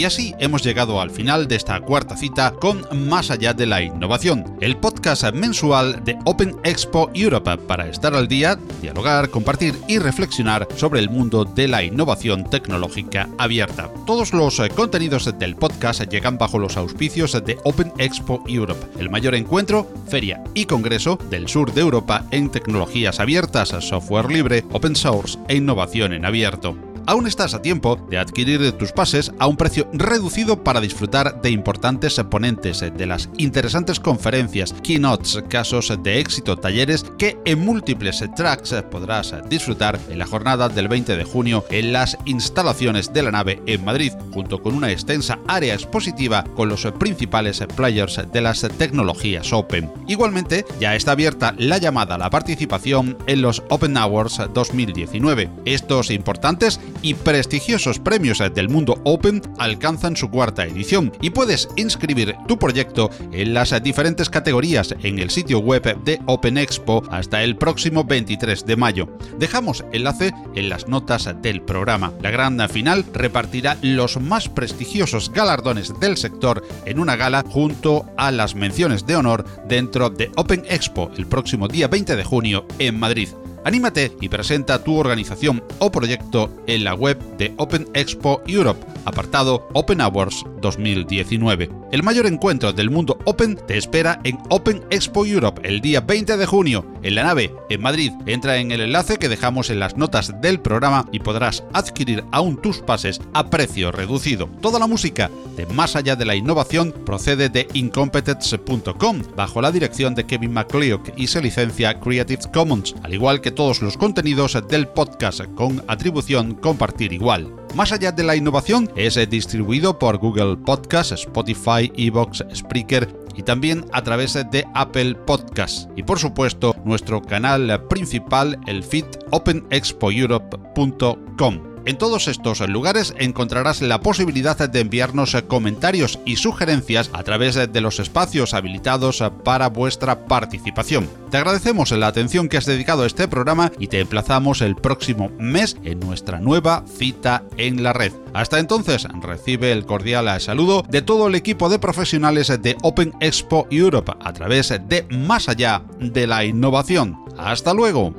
Y así hemos llegado al final de esta cuarta cita con Más allá de la innovación, el podcast mensual de Open Expo Europe para estar al día, dialogar, compartir y reflexionar sobre el mundo de la innovación tecnológica abierta. Todos los eh, contenidos del podcast llegan bajo los auspicios de Open Expo Europe, el mayor encuentro, feria y congreso del sur de Europa en tecnologías abiertas, software libre, open source e innovación en abierto aún estás a tiempo de adquirir tus pases a un precio reducido para disfrutar de importantes ponentes, de las interesantes conferencias, keynotes, casos de éxito, talleres que en múltiples tracks podrás disfrutar en la jornada del 20 de junio en las instalaciones de la nave en Madrid, junto con una extensa área expositiva con los principales players de las tecnologías Open. Igualmente, ya está abierta la llamada a la participación en los Open Hours 2019. Estos importantes y prestigiosos premios del mundo Open alcanzan su cuarta edición y puedes inscribir tu proyecto en las diferentes categorías en el sitio web de Open Expo hasta el próximo 23 de mayo. Dejamos enlace en las notas del programa. La gran final repartirá los más prestigiosos galardones del sector en una gala junto a las menciones de honor dentro de Open Expo el próximo día 20 de junio en Madrid. Anímate y presenta tu organización o proyecto en la web de Open Expo Europe, apartado Open Awards 2019. El mayor encuentro del mundo Open te espera en Open Expo Europe el día 20 de junio, en la nave, en Madrid. Entra en el enlace que dejamos en las notas del programa y podrás adquirir aún tus pases a precio reducido. Toda la música de Más allá de la innovación procede de incompetence.com, bajo la dirección de Kevin MacLeod y se licencia Creative Commons, al igual todos los contenidos del podcast con atribución compartir igual. Más allá de la innovación, es distribuido por Google Podcast, Spotify, Evox, Spreaker y también a través de Apple Podcasts. Y por supuesto, nuestro canal principal, el feed openexpoeurope.com. En todos estos lugares encontrarás la posibilidad de enviarnos comentarios y sugerencias a través de los espacios habilitados para vuestra participación. Te agradecemos la atención que has dedicado a este programa y te emplazamos el próximo mes en nuestra nueva cita en la red. Hasta entonces, recibe el cordial saludo de todo el equipo de profesionales de Open Expo Europe a través de Más allá de la innovación. Hasta luego.